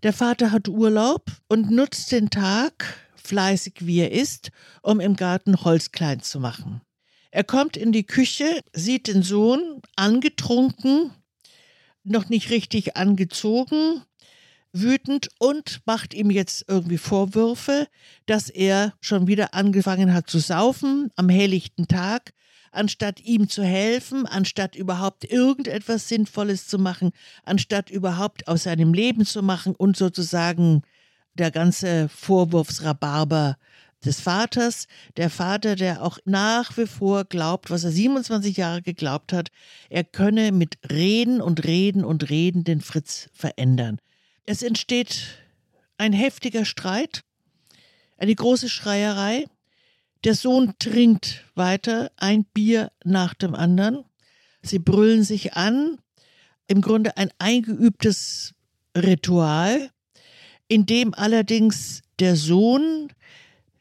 Der Vater hat Urlaub und nutzt den Tag, fleißig wie er ist, um im Garten Holz klein zu machen. Er kommt in die Küche, sieht den Sohn angetrunken, noch nicht richtig angezogen, wütend und macht ihm jetzt irgendwie Vorwürfe, dass er schon wieder angefangen hat zu saufen am helllichten Tag, anstatt ihm zu helfen, anstatt überhaupt irgendetwas Sinnvolles zu machen, anstatt überhaupt aus seinem Leben zu machen und sozusagen der ganze Vorwurfsrabarber des Vaters, der Vater, der auch nach wie vor glaubt, was er 27 Jahre geglaubt hat, er könne mit Reden und Reden und Reden den Fritz verändern. Es entsteht ein heftiger Streit, eine große Schreierei. Der Sohn trinkt weiter ein Bier nach dem anderen. Sie brüllen sich an. Im Grunde ein eingeübtes Ritual, in dem allerdings der Sohn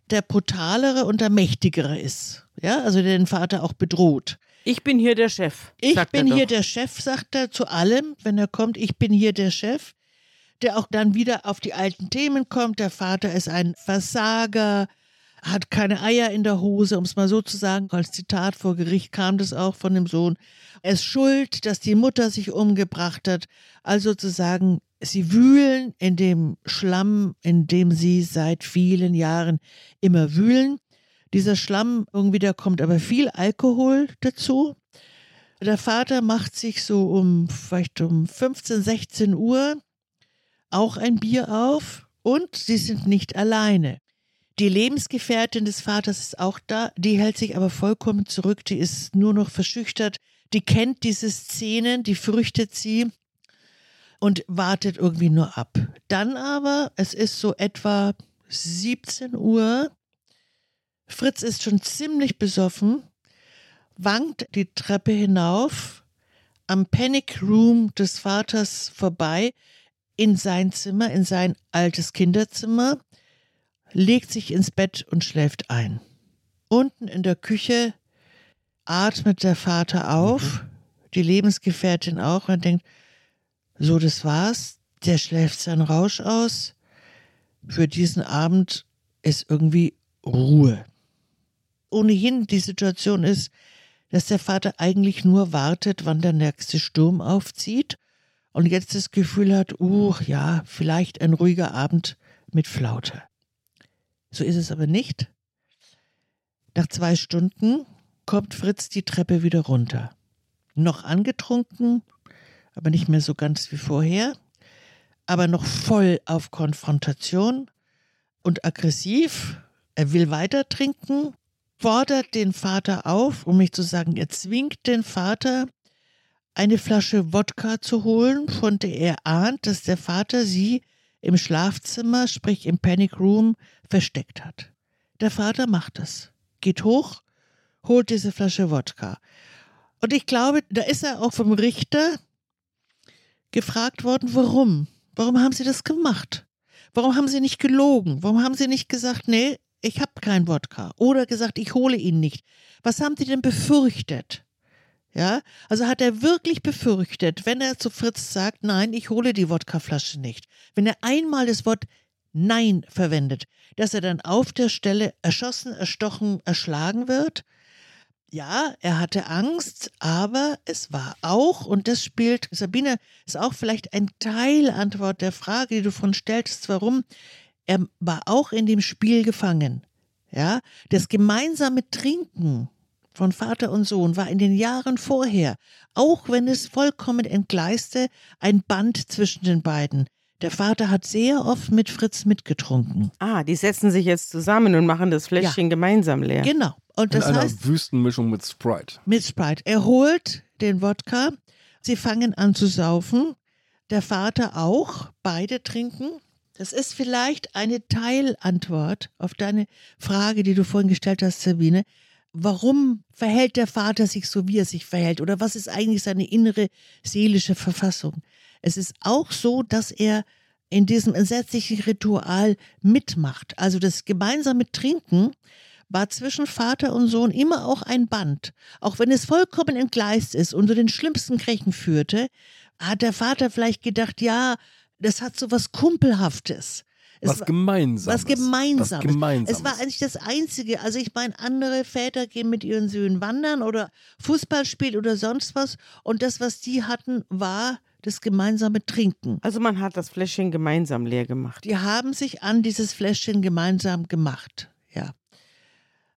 der brutalere und der mächtigere ist. Ja, also der den Vater auch bedroht. Ich bin hier der Chef. Ich bin er hier der Chef, sagt er zu allem, wenn er kommt. Ich bin hier der Chef, der auch dann wieder auf die alten Themen kommt. Der Vater ist ein Versager, hat keine Eier in der Hose, um es mal so zu sagen. Als Zitat vor Gericht kam das auch von dem Sohn. Er ist schuld, dass die Mutter sich umgebracht hat. Also zu sagen, sie wühlen in dem Schlamm, in dem sie seit vielen Jahren immer wühlen. Dieser Schlamm, irgendwie, da kommt aber viel Alkohol dazu. Der Vater macht sich so um vielleicht um 15, 16 Uhr auch ein Bier auf und sie sind nicht alleine. Die Lebensgefährtin des Vaters ist auch da, die hält sich aber vollkommen zurück, die ist nur noch verschüchtert, die kennt diese Szenen, die fürchtet sie und wartet irgendwie nur ab. Dann aber, es ist so etwa 17 Uhr, Fritz ist schon ziemlich besoffen, wankt die Treppe hinauf, am Panic Room des Vaters vorbei, in sein Zimmer, in sein altes Kinderzimmer, legt sich ins Bett und schläft ein. Unten in der Küche atmet der Vater auf, die Lebensgefährtin auch, und denkt, so, das war's, der schläft seinen Rausch aus, für diesen Abend ist irgendwie Ruhe. Ohnehin die Situation ist, dass der Vater eigentlich nur wartet, wann der nächste Sturm aufzieht und jetzt das Gefühl hat, uh, ja, vielleicht ein ruhiger Abend mit Flaute. So ist es aber nicht. Nach zwei Stunden kommt Fritz die Treppe wieder runter. Noch angetrunken, aber nicht mehr so ganz wie vorher, aber noch voll auf Konfrontation und aggressiv. Er will weiter trinken, fordert den Vater auf, um nicht zu sagen, er zwingt den Vater, eine Flasche Wodka zu holen, von der er ahnt, dass der Vater sie im Schlafzimmer, sprich im Panic Room, versteckt hat. Der Vater macht es, geht hoch, holt diese Flasche Wodka. Und ich glaube, da ist er auch vom Richter gefragt worden, warum? Warum haben Sie das gemacht? Warum haben Sie nicht gelogen? Warum haben Sie nicht gesagt, nee, ich habe kein Wodka? Oder gesagt, ich hole ihn nicht? Was haben Sie denn befürchtet? Ja, also hat er wirklich befürchtet, wenn er zu Fritz sagt, nein, ich hole die Wodkaflasche nicht. Wenn er einmal das Wort Nein verwendet, dass er dann auf der Stelle erschossen, erstochen, erschlagen wird. Ja, er hatte Angst, aber es war auch, und das spielt, Sabine, ist auch vielleicht ein Teilantwort der Frage, die du von stelltest, warum, er war auch in dem Spiel gefangen. Ja, das gemeinsame Trinken von Vater und Sohn war in den Jahren vorher, auch wenn es vollkommen entgleiste, ein Band zwischen den beiden. Der Vater hat sehr oft mit Fritz mitgetrunken. Ah, die setzen sich jetzt zusammen und machen das Fläschchen gemeinsam leer. Genau. Und In das einer heißt, Wüstenmischung mit Sprite. mit Sprite. Er holt den Wodka, sie fangen an zu saufen, der Vater auch, beide trinken. Das ist vielleicht eine Teilantwort auf deine Frage, die du vorhin gestellt hast, Sabine. Warum verhält der Vater sich so, wie er sich verhält? Oder was ist eigentlich seine innere seelische Verfassung? Es ist auch so, dass er in diesem entsetzlichen Ritual mitmacht. Also das gemeinsame Trinken war zwischen Vater und Sohn immer auch ein Band. Auch wenn es vollkommen entgleist ist und zu den schlimmsten Krächen führte, hat der Vater vielleicht gedacht, ja, das hat so was Kumpelhaftes. Es Was Gemeinsames. was Gemeinsames. Es war eigentlich das Einzige. Also ich meine, andere Väter gehen mit ihren Söhnen wandern oder Fußball spielen oder sonst was. Und das, was die hatten, war das gemeinsame Trinken. Also man hat das Fläschchen gemeinsam leer gemacht. Die haben sich an dieses Fläschchen gemeinsam gemacht. Ja.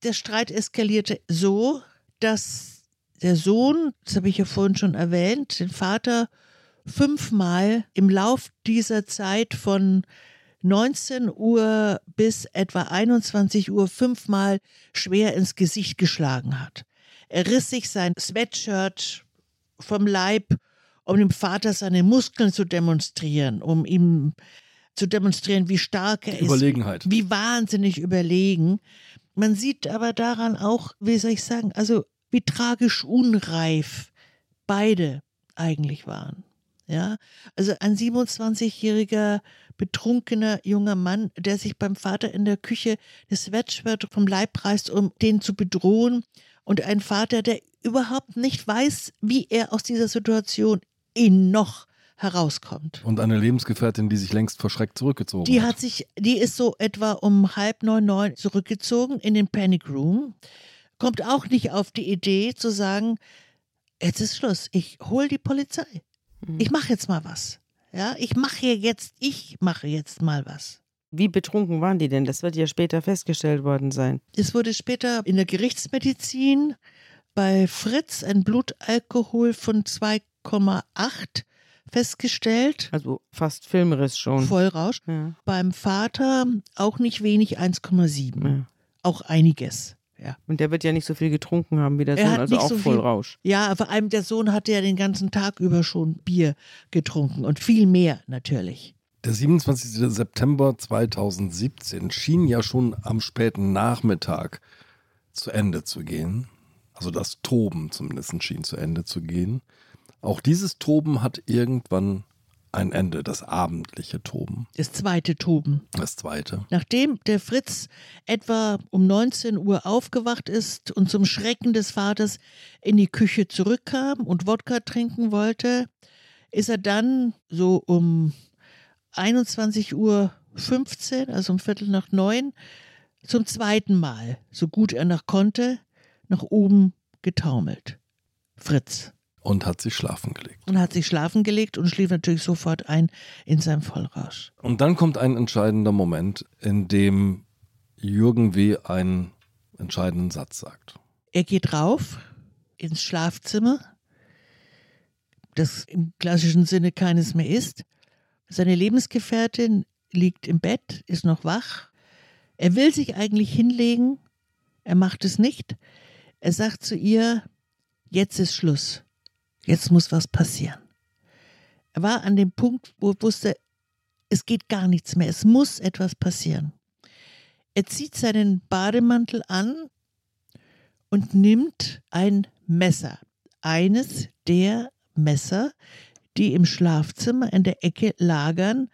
Der Streit eskalierte so, dass der Sohn, das habe ich ja vorhin schon erwähnt, den Vater fünfmal im Lauf dieser Zeit von 19 Uhr bis etwa 21 Uhr fünfmal schwer ins Gesicht geschlagen hat. Er riss sich sein Sweatshirt vom Leib, um dem Vater seine Muskeln zu demonstrieren, um ihm zu demonstrieren, wie stark er ist, Überlegenheit. wie wahnsinnig überlegen. Man sieht aber daran auch, wie soll ich sagen, also wie tragisch unreif beide eigentlich waren. Ja, also ein 27-jähriger betrunkener junger Mann, der sich beim Vater in der Küche das Wettschwert vom Leib reißt, um den zu bedrohen. Und ein Vater, der überhaupt nicht weiß, wie er aus dieser Situation ihn noch herauskommt. Und eine Lebensgefährtin, die sich längst verschreckt zurückgezogen Die hat. hat sich, die ist so etwa um halb neun, neun zurückgezogen in den Panic Room. Kommt auch nicht auf die Idee zu sagen, jetzt ist Schluss, ich hole die Polizei. Ich mache jetzt mal was. Ja, ich mache jetzt, ich mache jetzt mal was. Wie betrunken waren die denn? Das wird ja später festgestellt worden sein. Es wurde später in der Gerichtsmedizin bei Fritz ein Blutalkohol von 2,8 festgestellt. Also fast Filmriss schon. Vollrausch. Ja. Beim Vater auch nicht wenig 1,7. Ja. Auch einiges. Ja. Und der wird ja nicht so viel getrunken haben wie der Er Sohn, hat also nicht auch so voll viel- Rausch. Ja, vor allem der Sohn hatte ja den ganzen Tag über schon Bier getrunken und viel mehr natürlich. Der 27. September 2017 schien ja schon am späten Nachmittag zu Ende zu gehen. Also das Toben zumindest schien zu Ende zu gehen. Auch dieses Toben hat irgendwann ein Ende, das abendliche Toben, Das zweite Toben. das zweite. Nachdem der Fritz etwa um 19 Uhr aufgewacht ist und zum Schrecken des Vaters in die Küche zurückkam und Wodka trinken wollte, ist er dann so um 21 Uhr 15, also um Viertel nach neun, zum zweiten Mal, so gut er noch konnte, nach oben getaumelt. Fritz. Und hat sich schlafen gelegt. Und hat sich schlafen gelegt und schlief natürlich sofort ein in seinem Vollrausch. Und dann kommt ein entscheidender Moment, in dem Jürgen W. einen entscheidenden Satz sagt. Er geht rauf ins Schlafzimmer, das im klassischen Sinne keines mehr ist. Seine Lebensgefährtin liegt im Bett, ist noch wach. Er will sich eigentlich hinlegen, er macht es nicht. Er sagt zu ihr, jetzt ist Schluss, jetzt muss was passieren. Er war an dem Punkt, wo er wusste, es geht gar nichts mehr, es muss etwas passieren. Er zieht seinen Bademantel an, und nimmt ein Messer. Eines der Messer, die im Schlafzimmer in der Ecke lagern,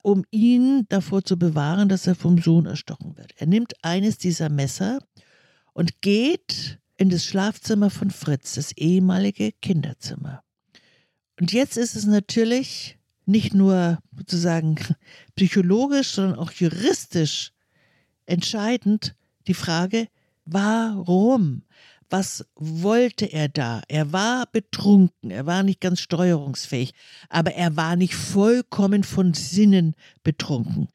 um ihn davor zu bewahren, dass er vom Sohn erstochen wird. Er nimmt eines dieser Messer und geht in das Schlafzimmer von Fritz, das ehemalige Kinderzimmer. Und jetzt ist es natürlich nicht nur sozusagen <laughs> psychologisch, sondern auch juristisch entscheidend die Frage, warum? Was wollte er da? Er war betrunken, er war nicht ganz steuerungsfähig, aber er war nicht vollkommen von Sinnen betrunken.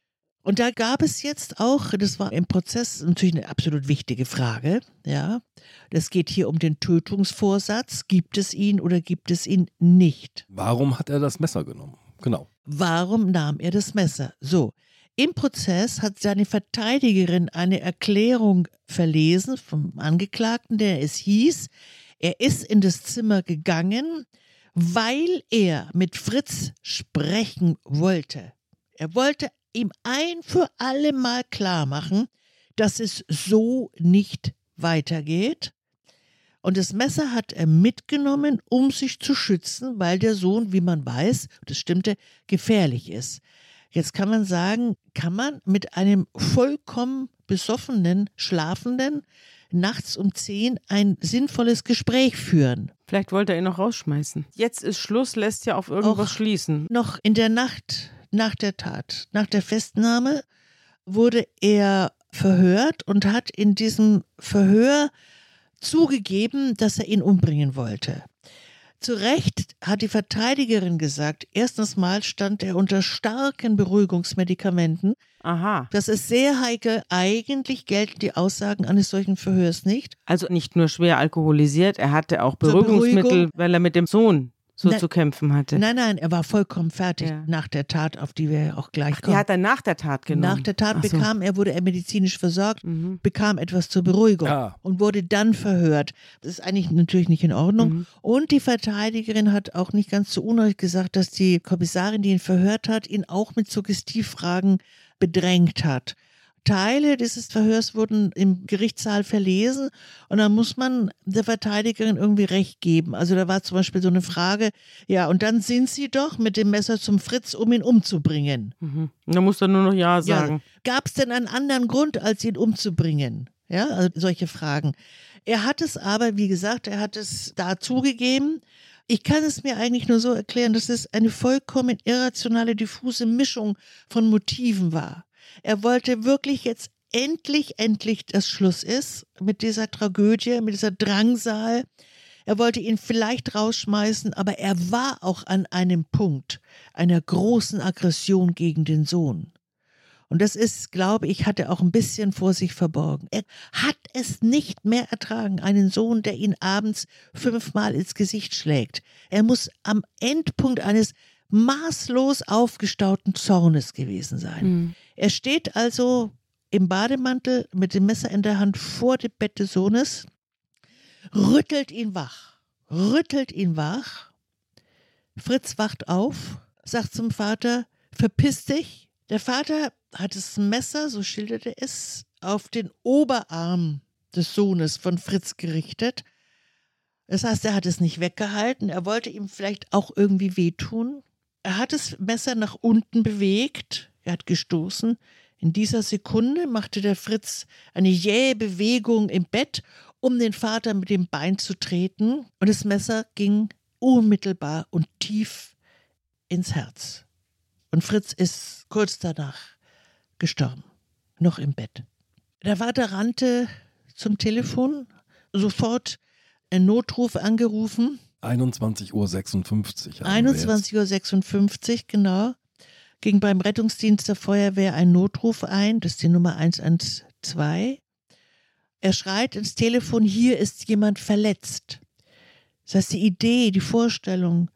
Und da gab es jetzt auch, das war im Prozess natürlich eine absolut wichtige Frage, ja. Es geht hier um den Tötungsvorsatz. Gibt es ihn oder gibt es ihn nicht? Warum hat er das Messer genommen? Genau. Warum nahm er das Messer? So, im Prozess hat seine Verteidigerin eine Erklärung verlesen vom Angeklagten, der es hieß, er ist in das Zimmer gegangen, weil er mit Fritz sprechen wollte. Er wollte ihm ein für alle Mal klar machen, dass es so nicht weitergeht. Und das Messer hat er mitgenommen, um sich zu schützen, weil der Sohn, wie man weiß, das stimmte, gefährlich ist. Jetzt kann man sagen, kann man mit einem vollkommen besoffenen, schlafenden nachts um 10 ein sinnvolles Gespräch führen? Vielleicht wollte er ihn noch rausschmeißen. Jetzt ist Schluss, lässt ja auf irgendwas Och. schließen. Noch in der Nacht nach der Tat, nach der Festnahme, wurde er verhört und hat in diesem Verhör zugegeben, dass er ihn umbringen wollte. Zu Recht hat die Verteidigerin gesagt, erstens mal stand er unter starken Beruhigungsmedikamenten. Aha. Das ist sehr heikel. Eigentlich gelten die Aussagen eines solchen Verhörs nicht. Also nicht nur schwer alkoholisiert, er hatte auch Beruhigungsmittel, Beruhigung? weil er mit dem Sohn so Nein. zu kämpfen hatte. Nein, nein, er war vollkommen fertig Ja. nach der Tat, auf die wir ja auch gleich Ach, kommen. die hat er nach der Tat genommen. Nach der Tat Ach so. bekam er, wurde er medizinisch versorgt, Mhm. bekam etwas zur Beruhigung Ja. und wurde dann verhört. Das ist eigentlich natürlich nicht in Ordnung. Mhm. Und die Verteidigerin hat auch nicht ganz zu Unrecht gesagt, dass die Kommissarin, die ihn verhört hat, ihn auch mit Suggestivfragen bedrängt hat. Teile dieses Verhörs wurden im Gerichtssaal verlesen und dann muss man der Verteidigerin irgendwie Recht geben. Also da war zum Beispiel so eine Frage, ja, und dann sind sie doch mit dem Messer zum Fritz, um ihn umzubringen. Mhm. Da muss er nur noch Ja sagen. Ja, Gab es denn einen anderen Grund, als ihn umzubringen? Ja, also solche Fragen. Er hat es aber, wie gesagt, er hat es da zugegeben. Ich kann es mir eigentlich nur so erklären, dass es eine vollkommen irrationale, diffuse Mischung von Motiven war. Er wollte wirklich jetzt endlich, endlich das Schluss ist mit dieser Tragödie, mit dieser Drangsal. Er wollte ihn vielleicht rausschmeißen, aber er war auch an einem Punkt einer großen Aggression gegen den Sohn. Und das ist, glaube ich, hat er auch ein bisschen vor sich verborgen. Er hat es nicht mehr ertragen, einen Sohn, der ihn abends fünfmal ins Gesicht schlägt. Er muss am Endpunkt eines maßlos aufgestauten Zornes gewesen sein. Mhm. Er steht also im Bademantel mit dem Messer in der Hand vor dem Bett des Sohnes, rüttelt ihn wach, rüttelt ihn wach. Fritz wacht auf, sagt zum Vater, verpiss dich, der Vater hat das Messer, so schilderte es, auf den Oberarm des Sohnes von Fritz gerichtet. Das heißt, er hat es nicht weggehalten. Er wollte ihm vielleicht auch irgendwie wehtun. Er hat das Messer nach unten bewegt. Er hat gestoßen. In dieser Sekunde machte der Fritz eine jähe Bewegung im Bett, um den Vater mit dem Bein zu treten. Und das Messer ging unmittelbar und tief ins Herz. Und Fritz ist kurz danach gestorben, noch im Bett. Der Vater rannte zum Telefon, sofort einen Notruf angerufen. 21.56 Uhr. 21.56 Uhr, genau. Ging beim Rettungsdienst der Feuerwehr ein Notruf ein, das ist die Nummer 112. Er schreit ins Telefon, hier ist jemand verletzt. Das heißt, die Idee, die Vorstellung,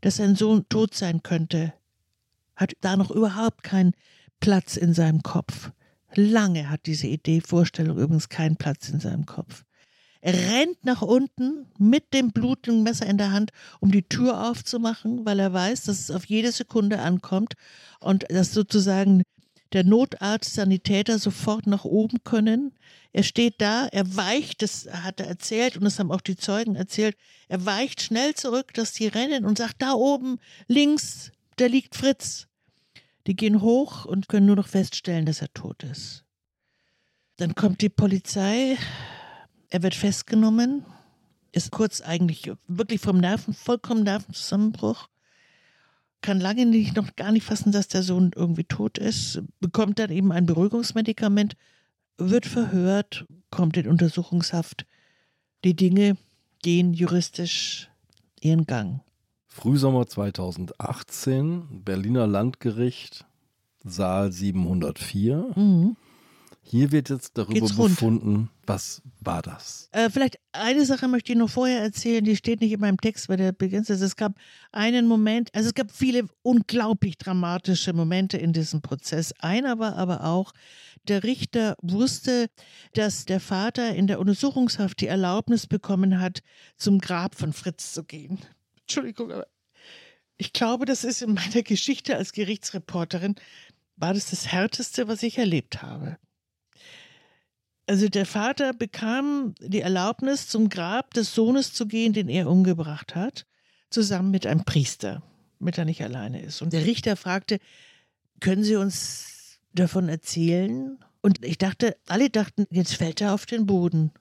dass sein Sohn tot sein könnte, hat da noch überhaupt keinen Platz in seinem Kopf. Lange hat diese Idee, Vorstellung übrigens keinen Platz in seinem Kopf. Rennt nach unten mit dem blutigen Messer in der Hand, um die Tür aufzumachen, weil er weiß, dass es auf jede Sekunde ankommt und dass sozusagen der Notarzt, Sanitäter sofort nach oben können. Er steht da, er weicht, das hat er erzählt und das haben auch die Zeugen erzählt, er weicht schnell zurück, dass die rennen und sagt, da oben links, da liegt Fritz. Die gehen hoch und können nur noch feststellen, dass er tot ist. Dann kommt die Polizei, er wird festgenommen, ist kurz eigentlich wirklich vom Nerven, vollkommen Nervenzusammenbruch, kann lange nicht, noch gar nicht fassen, dass der Sohn irgendwie tot ist, bekommt dann eben ein Beruhigungsmedikament, wird verhört, kommt in Untersuchungshaft. Die Dinge gehen juristisch ihren Gang. Frühsommer 2018, Berliner Landgericht, Saal 704. Mhm. Hier wird jetzt darüber befunden, was war das? Äh, vielleicht eine Sache möchte ich noch vorher erzählen, die steht nicht in meinem Text, weil der beginnt. Es gab einen Moment, also es gab viele unglaublich dramatische Momente in diesem Prozess. Einer war aber auch, der Richter wusste, dass der Vater in der Untersuchungshaft die Erlaubnis bekommen hat, zum Grab von Fritz zu gehen. Entschuldigung, aber ich glaube, das ist in meiner Geschichte als Gerichtsreporterin, war das das Härteste, was ich erlebt habe. Also der Vater bekam die Erlaubnis, zum Grab des Sohnes zu gehen, den er umgebracht hat, zusammen mit einem Priester, damit er nicht alleine ist. Und der Richter fragte, können Sie uns davon erzählen? Und ich dachte, alle dachten, jetzt fällt er auf den Boden,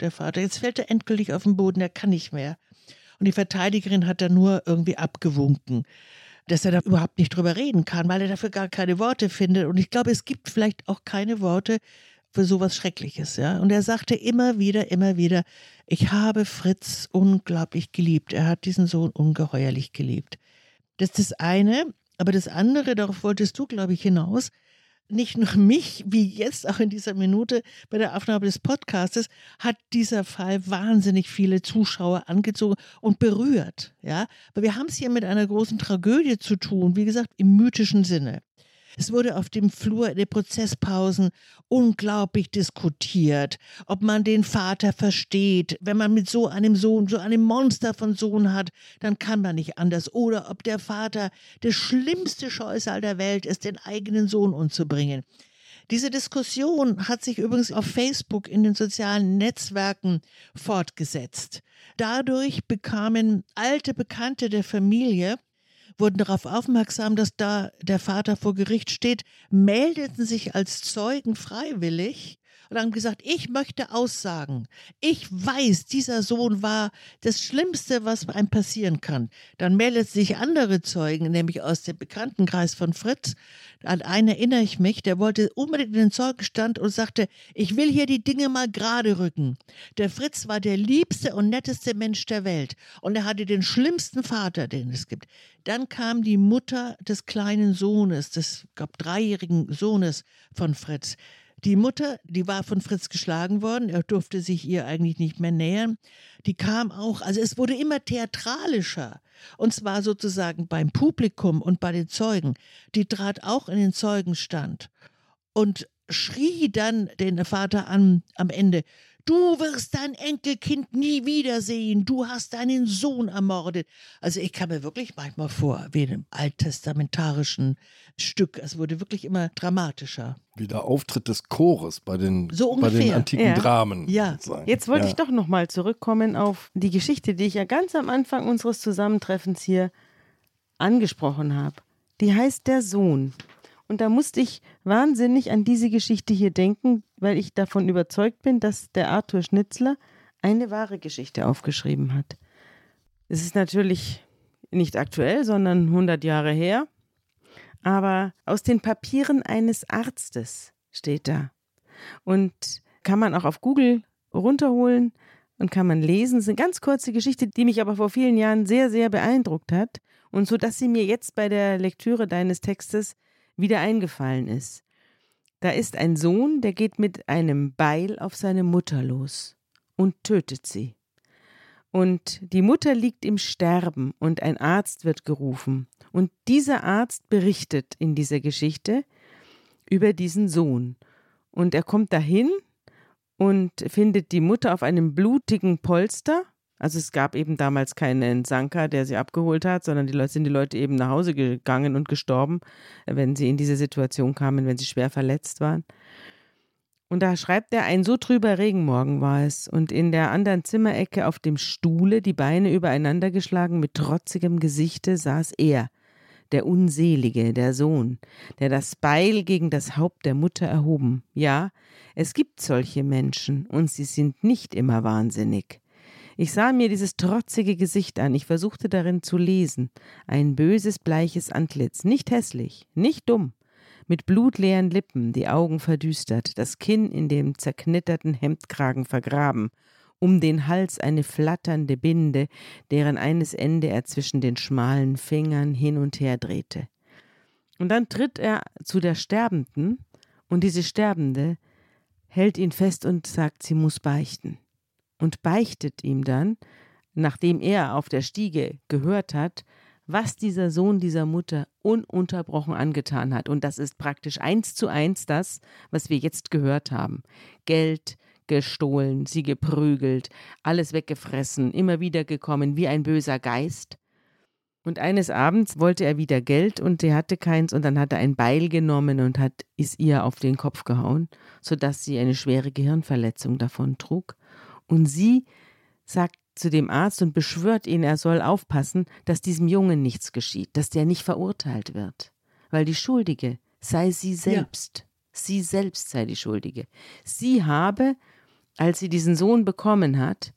der Vater, jetzt fällt er endgültig auf den Boden, er kann nicht mehr. Und die Verteidigerin hat da nur irgendwie abgewunken, dass er da überhaupt nicht drüber reden kann, weil er dafür gar keine Worte findet. Und ich glaube, es gibt vielleicht auch keine Worte für sowas Schreckliches, ja. Und er sagte immer wieder, immer wieder, ich habe Fritz unglaublich geliebt. Er hat diesen Sohn ungeheuerlich geliebt. Das ist das eine. Aber das andere, darauf wolltest du, glaube ich, hinaus, nicht nur mich, wie jetzt auch in dieser Minute bei der Aufnahme des Podcastes, hat dieser Fall wahnsinnig viele Zuschauer angezogen und berührt. Ja, aber wir haben es hier mit einer großen Tragödie zu tun, wie gesagt, im mythischen Sinne. Es wurde auf dem Flur in den Prozesspausen unglaublich diskutiert, ob man den Vater versteht. Wenn man mit so einem Sohn, so einem Monster von Sohn hat, dann kann man nicht anders. Oder ob der Vater das schlimmste Scheusal der Welt ist, den eigenen Sohn umzubringen. Diese Diskussion hat sich übrigens auf Facebook in den sozialen Netzwerken fortgesetzt. Dadurch bekamen alte Bekannte der Familie wurden darauf aufmerksam, dass da der Vater vor Gericht steht, meldeten sich als Zeugen freiwillig und haben gesagt, ich möchte aussagen. Ich weiß, dieser Sohn war das Schlimmste, was einem passieren kann. Dann meldet sich andere Zeugen, nämlich aus dem Bekanntenkreis von Fritz. An einen erinnere ich mich, der wollte unbedingt in den Zeugenstand und sagte, ich will hier die Dinge mal gerade rücken. Der Fritz war der liebste und netteste Mensch der Welt und er hatte den schlimmsten Vater, den es gibt. Dann kam die Mutter des kleinen Sohnes, des, glaube dreijährigen Sohnes von Fritz. Die Mutter, die war von Fritz geschlagen worden, er durfte sich ihr eigentlich nicht mehr nähern. Die kam auch, also es wurde immer theatralischer. Und zwar sozusagen beim Publikum und bei den Zeugen. Die trat auch in den Zeugenstand und schrie dann den Vater an am Ende, Du wirst dein Enkelkind nie wiedersehen. Du hast deinen Sohn ermordet. Also ich kam mir wirklich manchmal vor wie in einem alttestamentarischen Stück. Es wurde wirklich immer dramatischer. Wie der Auftritt des Chores bei den, So bei den ungefähr. antiken Ja. Dramen. Ja. sozusagen. Jetzt wollte ja. ich doch nochmal zurückkommen auf die Geschichte, die ich ja ganz am Anfang unseres Zusammentreffens hier angesprochen habe. Die heißt Der Sohn. Und da musste ich wahnsinnig an diese Geschichte hier denken, weil ich davon überzeugt bin, dass der Arthur Schnitzler eine wahre Geschichte aufgeschrieben hat. Es ist natürlich nicht aktuell, sondern 100 Jahre her. Aber aus den Papieren eines Arztes steht da. Und kann man auch auf Google runterholen und kann man lesen. Es ist eine ganz kurze Geschichte, die mich aber vor vielen Jahren sehr, sehr beeindruckt hat. Und so, dass sie mir jetzt bei der Lektüre deines Textes wieder eingefallen ist. Da ist ein Sohn, der geht mit einem Beil auf seine Mutter los und tötet sie. Und die Mutter liegt im Sterben und ein Arzt wird gerufen. Und dieser Arzt berichtet in dieser Geschichte über diesen Sohn. Und er kommt dahin und findet die Mutter auf einem blutigen Polster. Also es gab eben damals keinen Sanka, der sie abgeholt hat, sondern die Leute sind die Leute eben nach Hause gegangen und gestorben, wenn sie in diese Situation kamen, wenn sie schwer verletzt waren. Und da schreibt er, ein so trüber Regenmorgen war es, und in der anderen Zimmerecke auf dem Stuhle, die Beine übereinander geschlagen, mit trotzigem Gesichte saß er, der Unselige, der Sohn, der das Beil gegen das Haupt der Mutter erhoben. Ja, es gibt solche Menschen, und sie sind nicht immer wahnsinnig. Ich sah mir dieses trotzige Gesicht an, ich versuchte darin zu lesen, ein böses, bleiches Antlitz, nicht hässlich, nicht dumm, mit blutleeren Lippen, die Augen verdüstert, das Kinn in dem zerknitterten Hemdkragen vergraben, um den Hals eine flatternde Binde, deren eines Ende er zwischen den schmalen Fingern hin und her drehte. Und dann tritt er zu der Sterbenden, und diese Sterbende hält ihn fest und sagt, sie muss beichten. Und beichtet ihm dann, nachdem er auf der Stiege gehört hat, was dieser Sohn dieser Mutter ununterbrochen angetan hat. Und das ist praktisch eins zu eins das, was wir jetzt gehört haben. Geld gestohlen, sie geprügelt, alles weggefressen, immer wieder gekommen wie ein böser Geist. Und eines Abends wollte er wieder Geld und er hatte keins und dann hat er ein Beil genommen und hat es ihr auf den Kopf gehauen, sodass sie eine schwere Gehirnverletzung davon trug. Und sie sagt zu dem Arzt und beschwört ihn, er soll aufpassen, dass diesem Jungen nichts geschieht, dass der nicht verurteilt wird. Weil die Schuldige sei sie selbst. Sie selbst sei die Schuldige. Sie habe, als sie diesen Sohn bekommen hat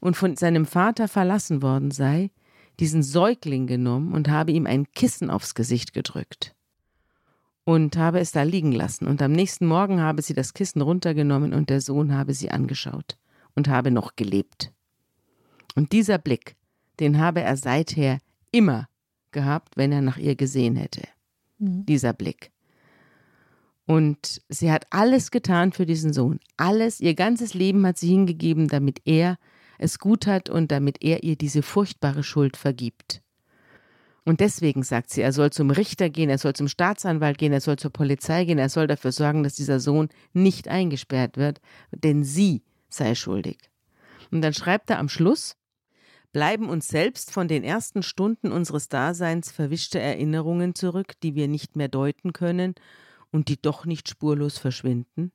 und von seinem Vater verlassen worden sei, diesen Säugling genommen und habe ihm ein Kissen aufs Gesicht gedrückt und habe es da liegen lassen. Und am nächsten Morgen habe sie das Kissen runtergenommen und der Sohn habe sie angeschaut und habe noch gelebt. Und dieser Blick, den habe er seither immer gehabt, wenn er nach ihr gesehen hätte. Dieser Blick. Und sie hat alles getan für diesen Sohn. Alles, ihr ganzes Leben hat sie hingegeben, damit er es gut hat und damit er ihr diese furchtbare Schuld vergibt. Und deswegen sagt sie, er soll zum Richter gehen, er soll zum Staatsanwalt gehen, er soll zur Polizei gehen, er soll dafür sorgen, dass dieser Sohn nicht eingesperrt wird, denn sie sei schuldig. Und dann schreibt er am Schluss, bleiben uns selbst von den ersten Stunden unseres Daseins verwischte Erinnerungen zurück, die wir nicht mehr deuten können, und die doch nicht spurlos verschwinden?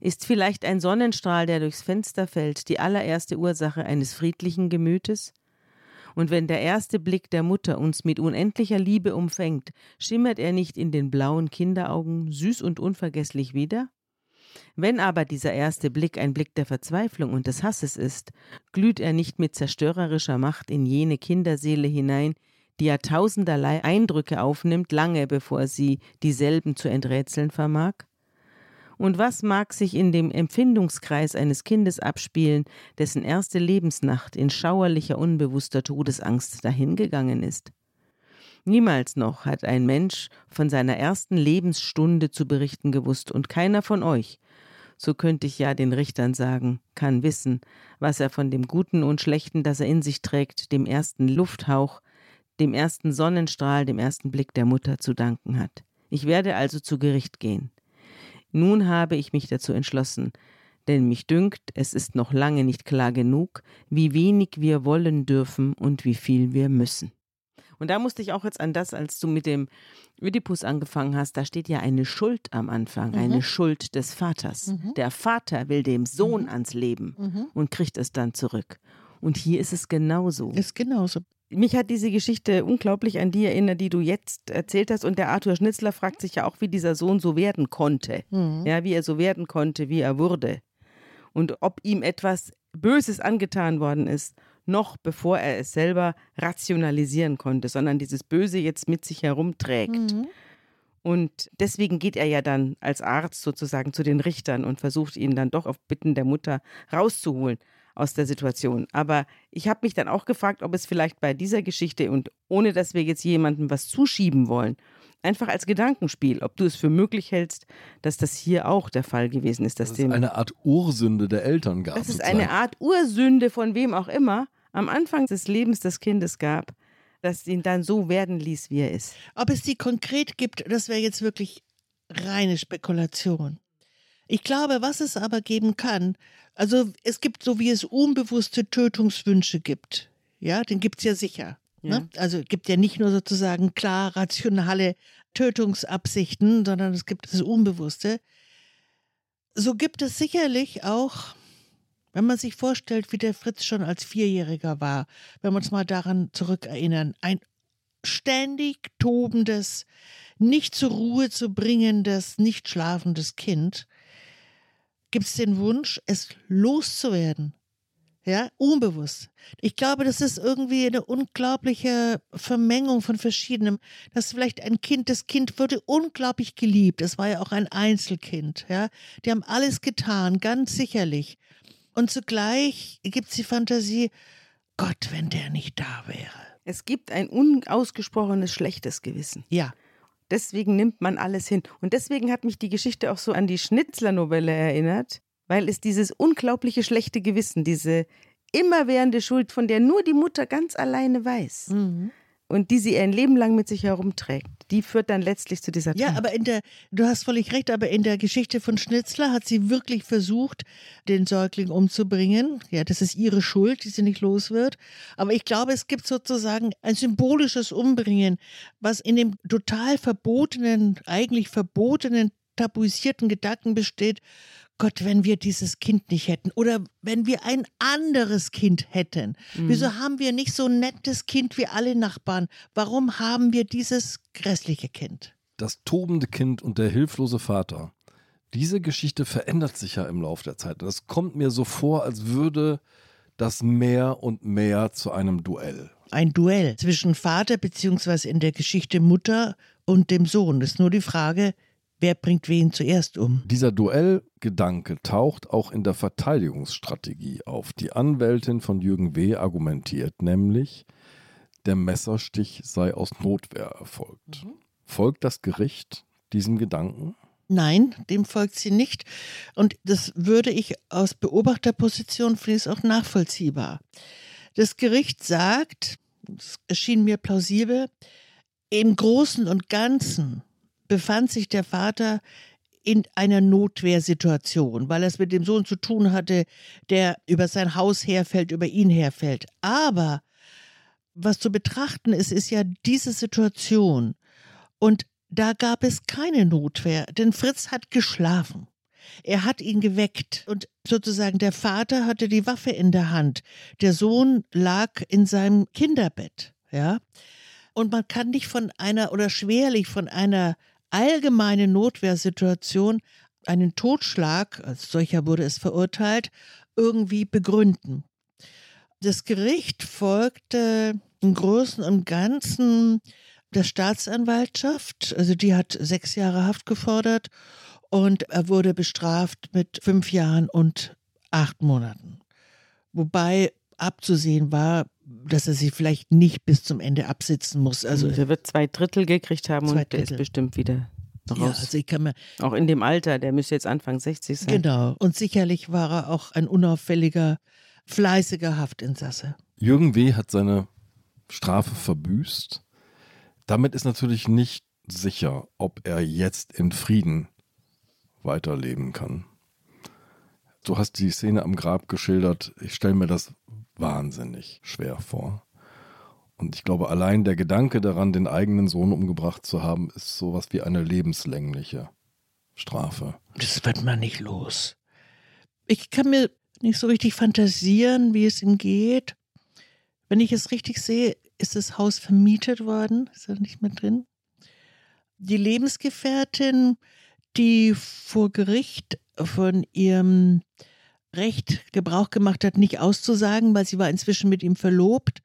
Ist vielleicht ein Sonnenstrahl, der durchs Fenster fällt, die allererste Ursache eines friedlichen Gemütes? Und wenn der erste Blick der Mutter uns mit unendlicher Liebe umfängt, schimmert er nicht in den blauen Kinderaugen süß und unvergesslich wieder? Wenn aber dieser erste Blick ein Blick der Verzweiflung und des Hasses ist, glüht er nicht mit zerstörerischer Macht in jene Kinderseele hinein, die ja tausenderlei Eindrücke aufnimmt, lange bevor sie dieselben zu enträtseln vermag? Und was mag sich in dem Empfindungskreis eines Kindes abspielen, dessen erste Lebensnacht in schauerlicher, unbewusster Todesangst dahingegangen ist? Niemals noch hat ein Mensch von seiner ersten Lebensstunde zu berichten gewusst, und keiner von euch, so könnte ich ja den Richtern sagen, kann wissen, was er von dem Guten und Schlechten, das er in sich trägt, dem ersten Lufthauch, dem ersten Sonnenstrahl, dem ersten Blick der Mutter zu danken hat. Ich werde also zu Gericht gehen. Nun habe ich mich dazu entschlossen, denn mich dünkt, es ist noch lange nicht klar genug, wie wenig wir wollen dürfen und wie viel wir müssen. Und da musste ich auch jetzt an das, als du mit dem Ödipus angefangen hast, da steht ja eine Schuld am Anfang, mhm. eine Schuld des Vaters. Mhm. Der Vater will dem Sohn mhm. ans Leben mhm. und kriegt es dann zurück. Und hier ist es genauso. Ist genauso. Mich hat diese Geschichte unglaublich an die erinnert, die du jetzt erzählt hast. Und der Arthur Schnitzler fragt sich ja auch, wie dieser Sohn so werden konnte. Mhm. Ja, wie er so werden konnte, wie er wurde. Und ob ihm etwas Böses angetan worden ist, noch bevor er es selber rationalisieren konnte, sondern dieses Böse jetzt mit sich herumträgt. Mhm. Und deswegen geht er ja dann als Arzt sozusagen zu den Richtern und versucht ihn dann doch auf Bitten der Mutter rauszuholen aus der Situation. Aber ich habe mich dann auch gefragt, ob es vielleicht bei dieser Geschichte und ohne dass wir jetzt jemandem was zuschieben wollen, einfach als Gedankenspiel, ob du es für möglich hältst, dass das hier auch der Fall gewesen ist. Dass dass es eine Art Ursünde der Eltern gab. Dass es eine Art Ursünde von wem auch immer am Anfang des Lebens des Kindes gab, dass ihn dann so werden ließ, wie er ist. Ob es die konkret gibt, das wäre jetzt wirklich reine Spekulation. Ich glaube, was es aber geben kann, also es gibt so wie es unbewusste Tötungswünsche gibt. Ja, den gibt es ja sicher. Ne? Ja. Ne? Also gibt ja nicht nur sozusagen klar rationale Tötungsabsichten, sondern es gibt das Unbewusste. So gibt es sicherlich auch, wenn man sich vorstellt, wie der Fritz schon als Vierjähriger war, wenn wir uns mal daran zurückerinnern, ein ständig tobendes, nicht zur Ruhe zu bringendes, nicht schlafendes Kind, gibt es den Wunsch, es loszuwerden. Ja, unbewusst. Ich glaube, das ist irgendwie eine unglaubliche Vermengung von verschiedenem. Das vielleicht ein Kind, das Kind wurde unglaublich geliebt. Es war ja auch ein Einzelkind. Ja, die haben alles getan, ganz sicherlich. Und zugleich gibt es die Fantasie, Gott, wenn der nicht da wäre. Es gibt ein unausgesprochenes schlechtes Gewissen. Ja. Deswegen nimmt man alles hin. Und deswegen hat mich die Geschichte auch so an die Schnitzler-Novelle erinnert, weil es dieses unglaubliche schlechte Gewissen, diese immerwährende Schuld, von der nur die Mutter ganz alleine weiß. Mhm und die sie ein Leben lang mit sich herumträgt, die führt dann letztlich zu dieser Tat. Ja, aber in der, du hast völlig recht, aber in der Geschichte von Schnitzler hat sie wirklich versucht, den Säugling umzubringen. Ja, das ist ihre Schuld, die sie nicht los wird. Aber ich glaube, es gibt sozusagen ein symbolisches Umbringen, was in dem total verbotenen, eigentlich verbotenen tabuisierten Gedanken besteht, Gott, wenn wir dieses Kind nicht hätten oder wenn wir ein anderes Kind hätten. Mhm. Wieso haben wir nicht so ein nettes Kind wie alle Nachbarn? Warum haben wir dieses grässliche Kind? Das tobende Kind und der hilflose Vater. Diese Geschichte verändert sich ja im Laufe der Zeit. Das kommt mir so vor, als würde das mehr und mehr zu einem Duell. Ein Duell zwischen Vater bzw. in der Geschichte Mutter und dem Sohn. Das ist nur die Frage, Wer bringt wen zuerst um? Dieser Duellgedanke taucht auch in der Verteidigungsstrategie auf. Die Anwältin von Jürgen W. argumentiert nämlich, der Messerstich sei aus Notwehr erfolgt. Mhm. Folgt das Gericht diesem Gedanken? Nein, dem folgt sie nicht. Und das würde ich aus Beobachterposition finde ich auch nachvollziehbar. Das Gericht sagt, es erschien mir plausibel, im Großen und Ganzen befand sich der Vater in einer Notwehrsituation, weil er es mit dem Sohn zu tun hatte, der über sein Haus herfällt, über ihn herfällt. Aber was zu betrachten ist, ist ja diese Situation. Und da gab es keine Notwehr, denn Fritz hat geschlafen. Er hat ihn geweckt und sozusagen der Vater hatte die Waffe in der Hand. Der Sohn lag in seinem Kinderbett, ja. Und man kann nicht von einer oder schwerlich von einer allgemeinen Notwehrsituation einen Totschlag, als solcher wurde es verurteilt, irgendwie begründen. Das Gericht folgte im Großen und Ganzen der Staatsanwaltschaft, also die hat sechs Jahre Haft gefordert und er wurde bestraft mit fünf Jahren und acht Monaten. Wobei abzusehen war, dass er sich vielleicht nicht bis zum Ende absitzen muss. Also er wird zwei Drittel gekriegt haben und Drittel. der ist bestimmt wieder raus. Ja, also ich kann mir auch in dem Alter, der müsste jetzt Anfang 60 sein. Genau. Und sicherlich war er auch ein unauffälliger, fleißiger Haftinsasse. Jürgen W. hat seine Strafe verbüßt. Damit ist natürlich nicht sicher, ob er jetzt in Frieden weiterleben kann. Du hast die Szene am Grab geschildert. Ich stelle mir das wahnsinnig schwer vor. Und ich glaube, allein der Gedanke daran, den eigenen Sohn umgebracht zu haben, ist sowas wie eine lebenslängliche Strafe. Das wird man nicht los. Ich kann mir nicht so richtig fantasieren, wie es ihm geht. Wenn ich es richtig sehe, ist das Haus vermietet worden. Ist er nicht mehr drin? Die Lebensgefährtin die vor Gericht von ihrem Recht Gebrauch gemacht hat, nicht auszusagen, weil sie war inzwischen mit ihm verlobt.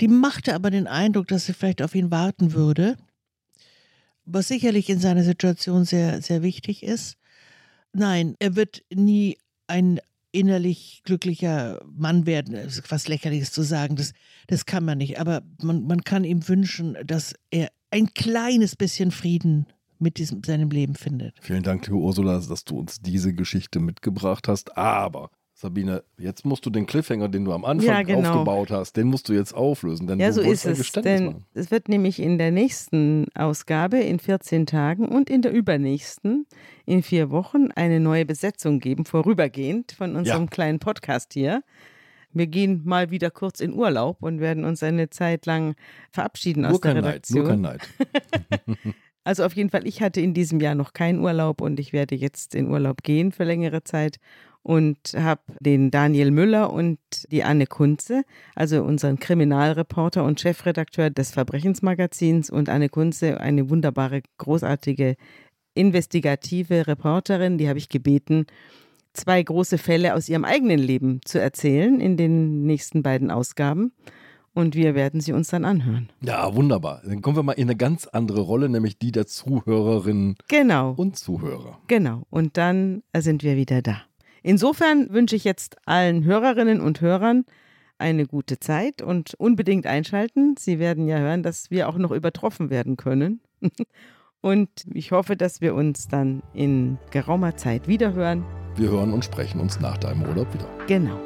Die machte aber den Eindruck, dass sie vielleicht auf ihn warten würde, was sicherlich in seiner Situation sehr, sehr wichtig ist. Nein, er wird nie ein innerlich glücklicher Mann werden. Das ist was Lächerliches zu sagen, das, das kann man nicht. Aber man, man kann ihm wünschen, dass er ein kleines bisschen Frieden mit diesem, seinem Leben findet. Vielen Dank, liebe Ursula, dass du uns diese Geschichte mitgebracht hast. Aber Sabine, jetzt musst du den Cliffhanger, den du am Anfang ja, genau. aufgebaut hast, den musst du jetzt auflösen. Denn ja, so ist es. Denn machen. es wird nämlich in der nächsten Ausgabe in 14 Tagen und in der übernächsten in vier Wochen eine neue Besetzung geben, vorübergehend von unserem ja. kleinen Podcast hier. Wir gehen mal wieder kurz in Urlaub und werden uns eine Zeit lang verabschieden nur aus der Redaktion. Neid, nur kein Neid. <laughs> Also auf jeden Fall, ich hatte in diesem Jahr noch keinen Urlaub und ich werde jetzt in Urlaub gehen für längere Zeit und habe den Daniel Müller und die Anne Kunze, also unseren Kriminalreporter und Chefredakteur des Verbrechensmagazins und Anne Kunze, eine wunderbare, großartige investigative Reporterin, die habe ich gebeten, zwei große Fälle aus ihrem eigenen Leben zu erzählen in den nächsten beiden Ausgaben und wir werden sie uns dann anhören. Ja, wunderbar. Dann kommen wir mal in eine ganz andere Rolle, nämlich die der Zuhörerinnen genau. und Zuhörer. Genau. Und dann sind wir wieder da. Insofern wünsche ich jetzt allen Hörerinnen und Hörern eine gute Zeit und unbedingt einschalten. Sie werden ja hören, dass wir auch noch übertroffen werden können. <laughs> Und ich hoffe, dass wir uns dann in geraumer Zeit wiederhören. Wir hören und sprechen uns nach deinem Urlaub wieder. Genau.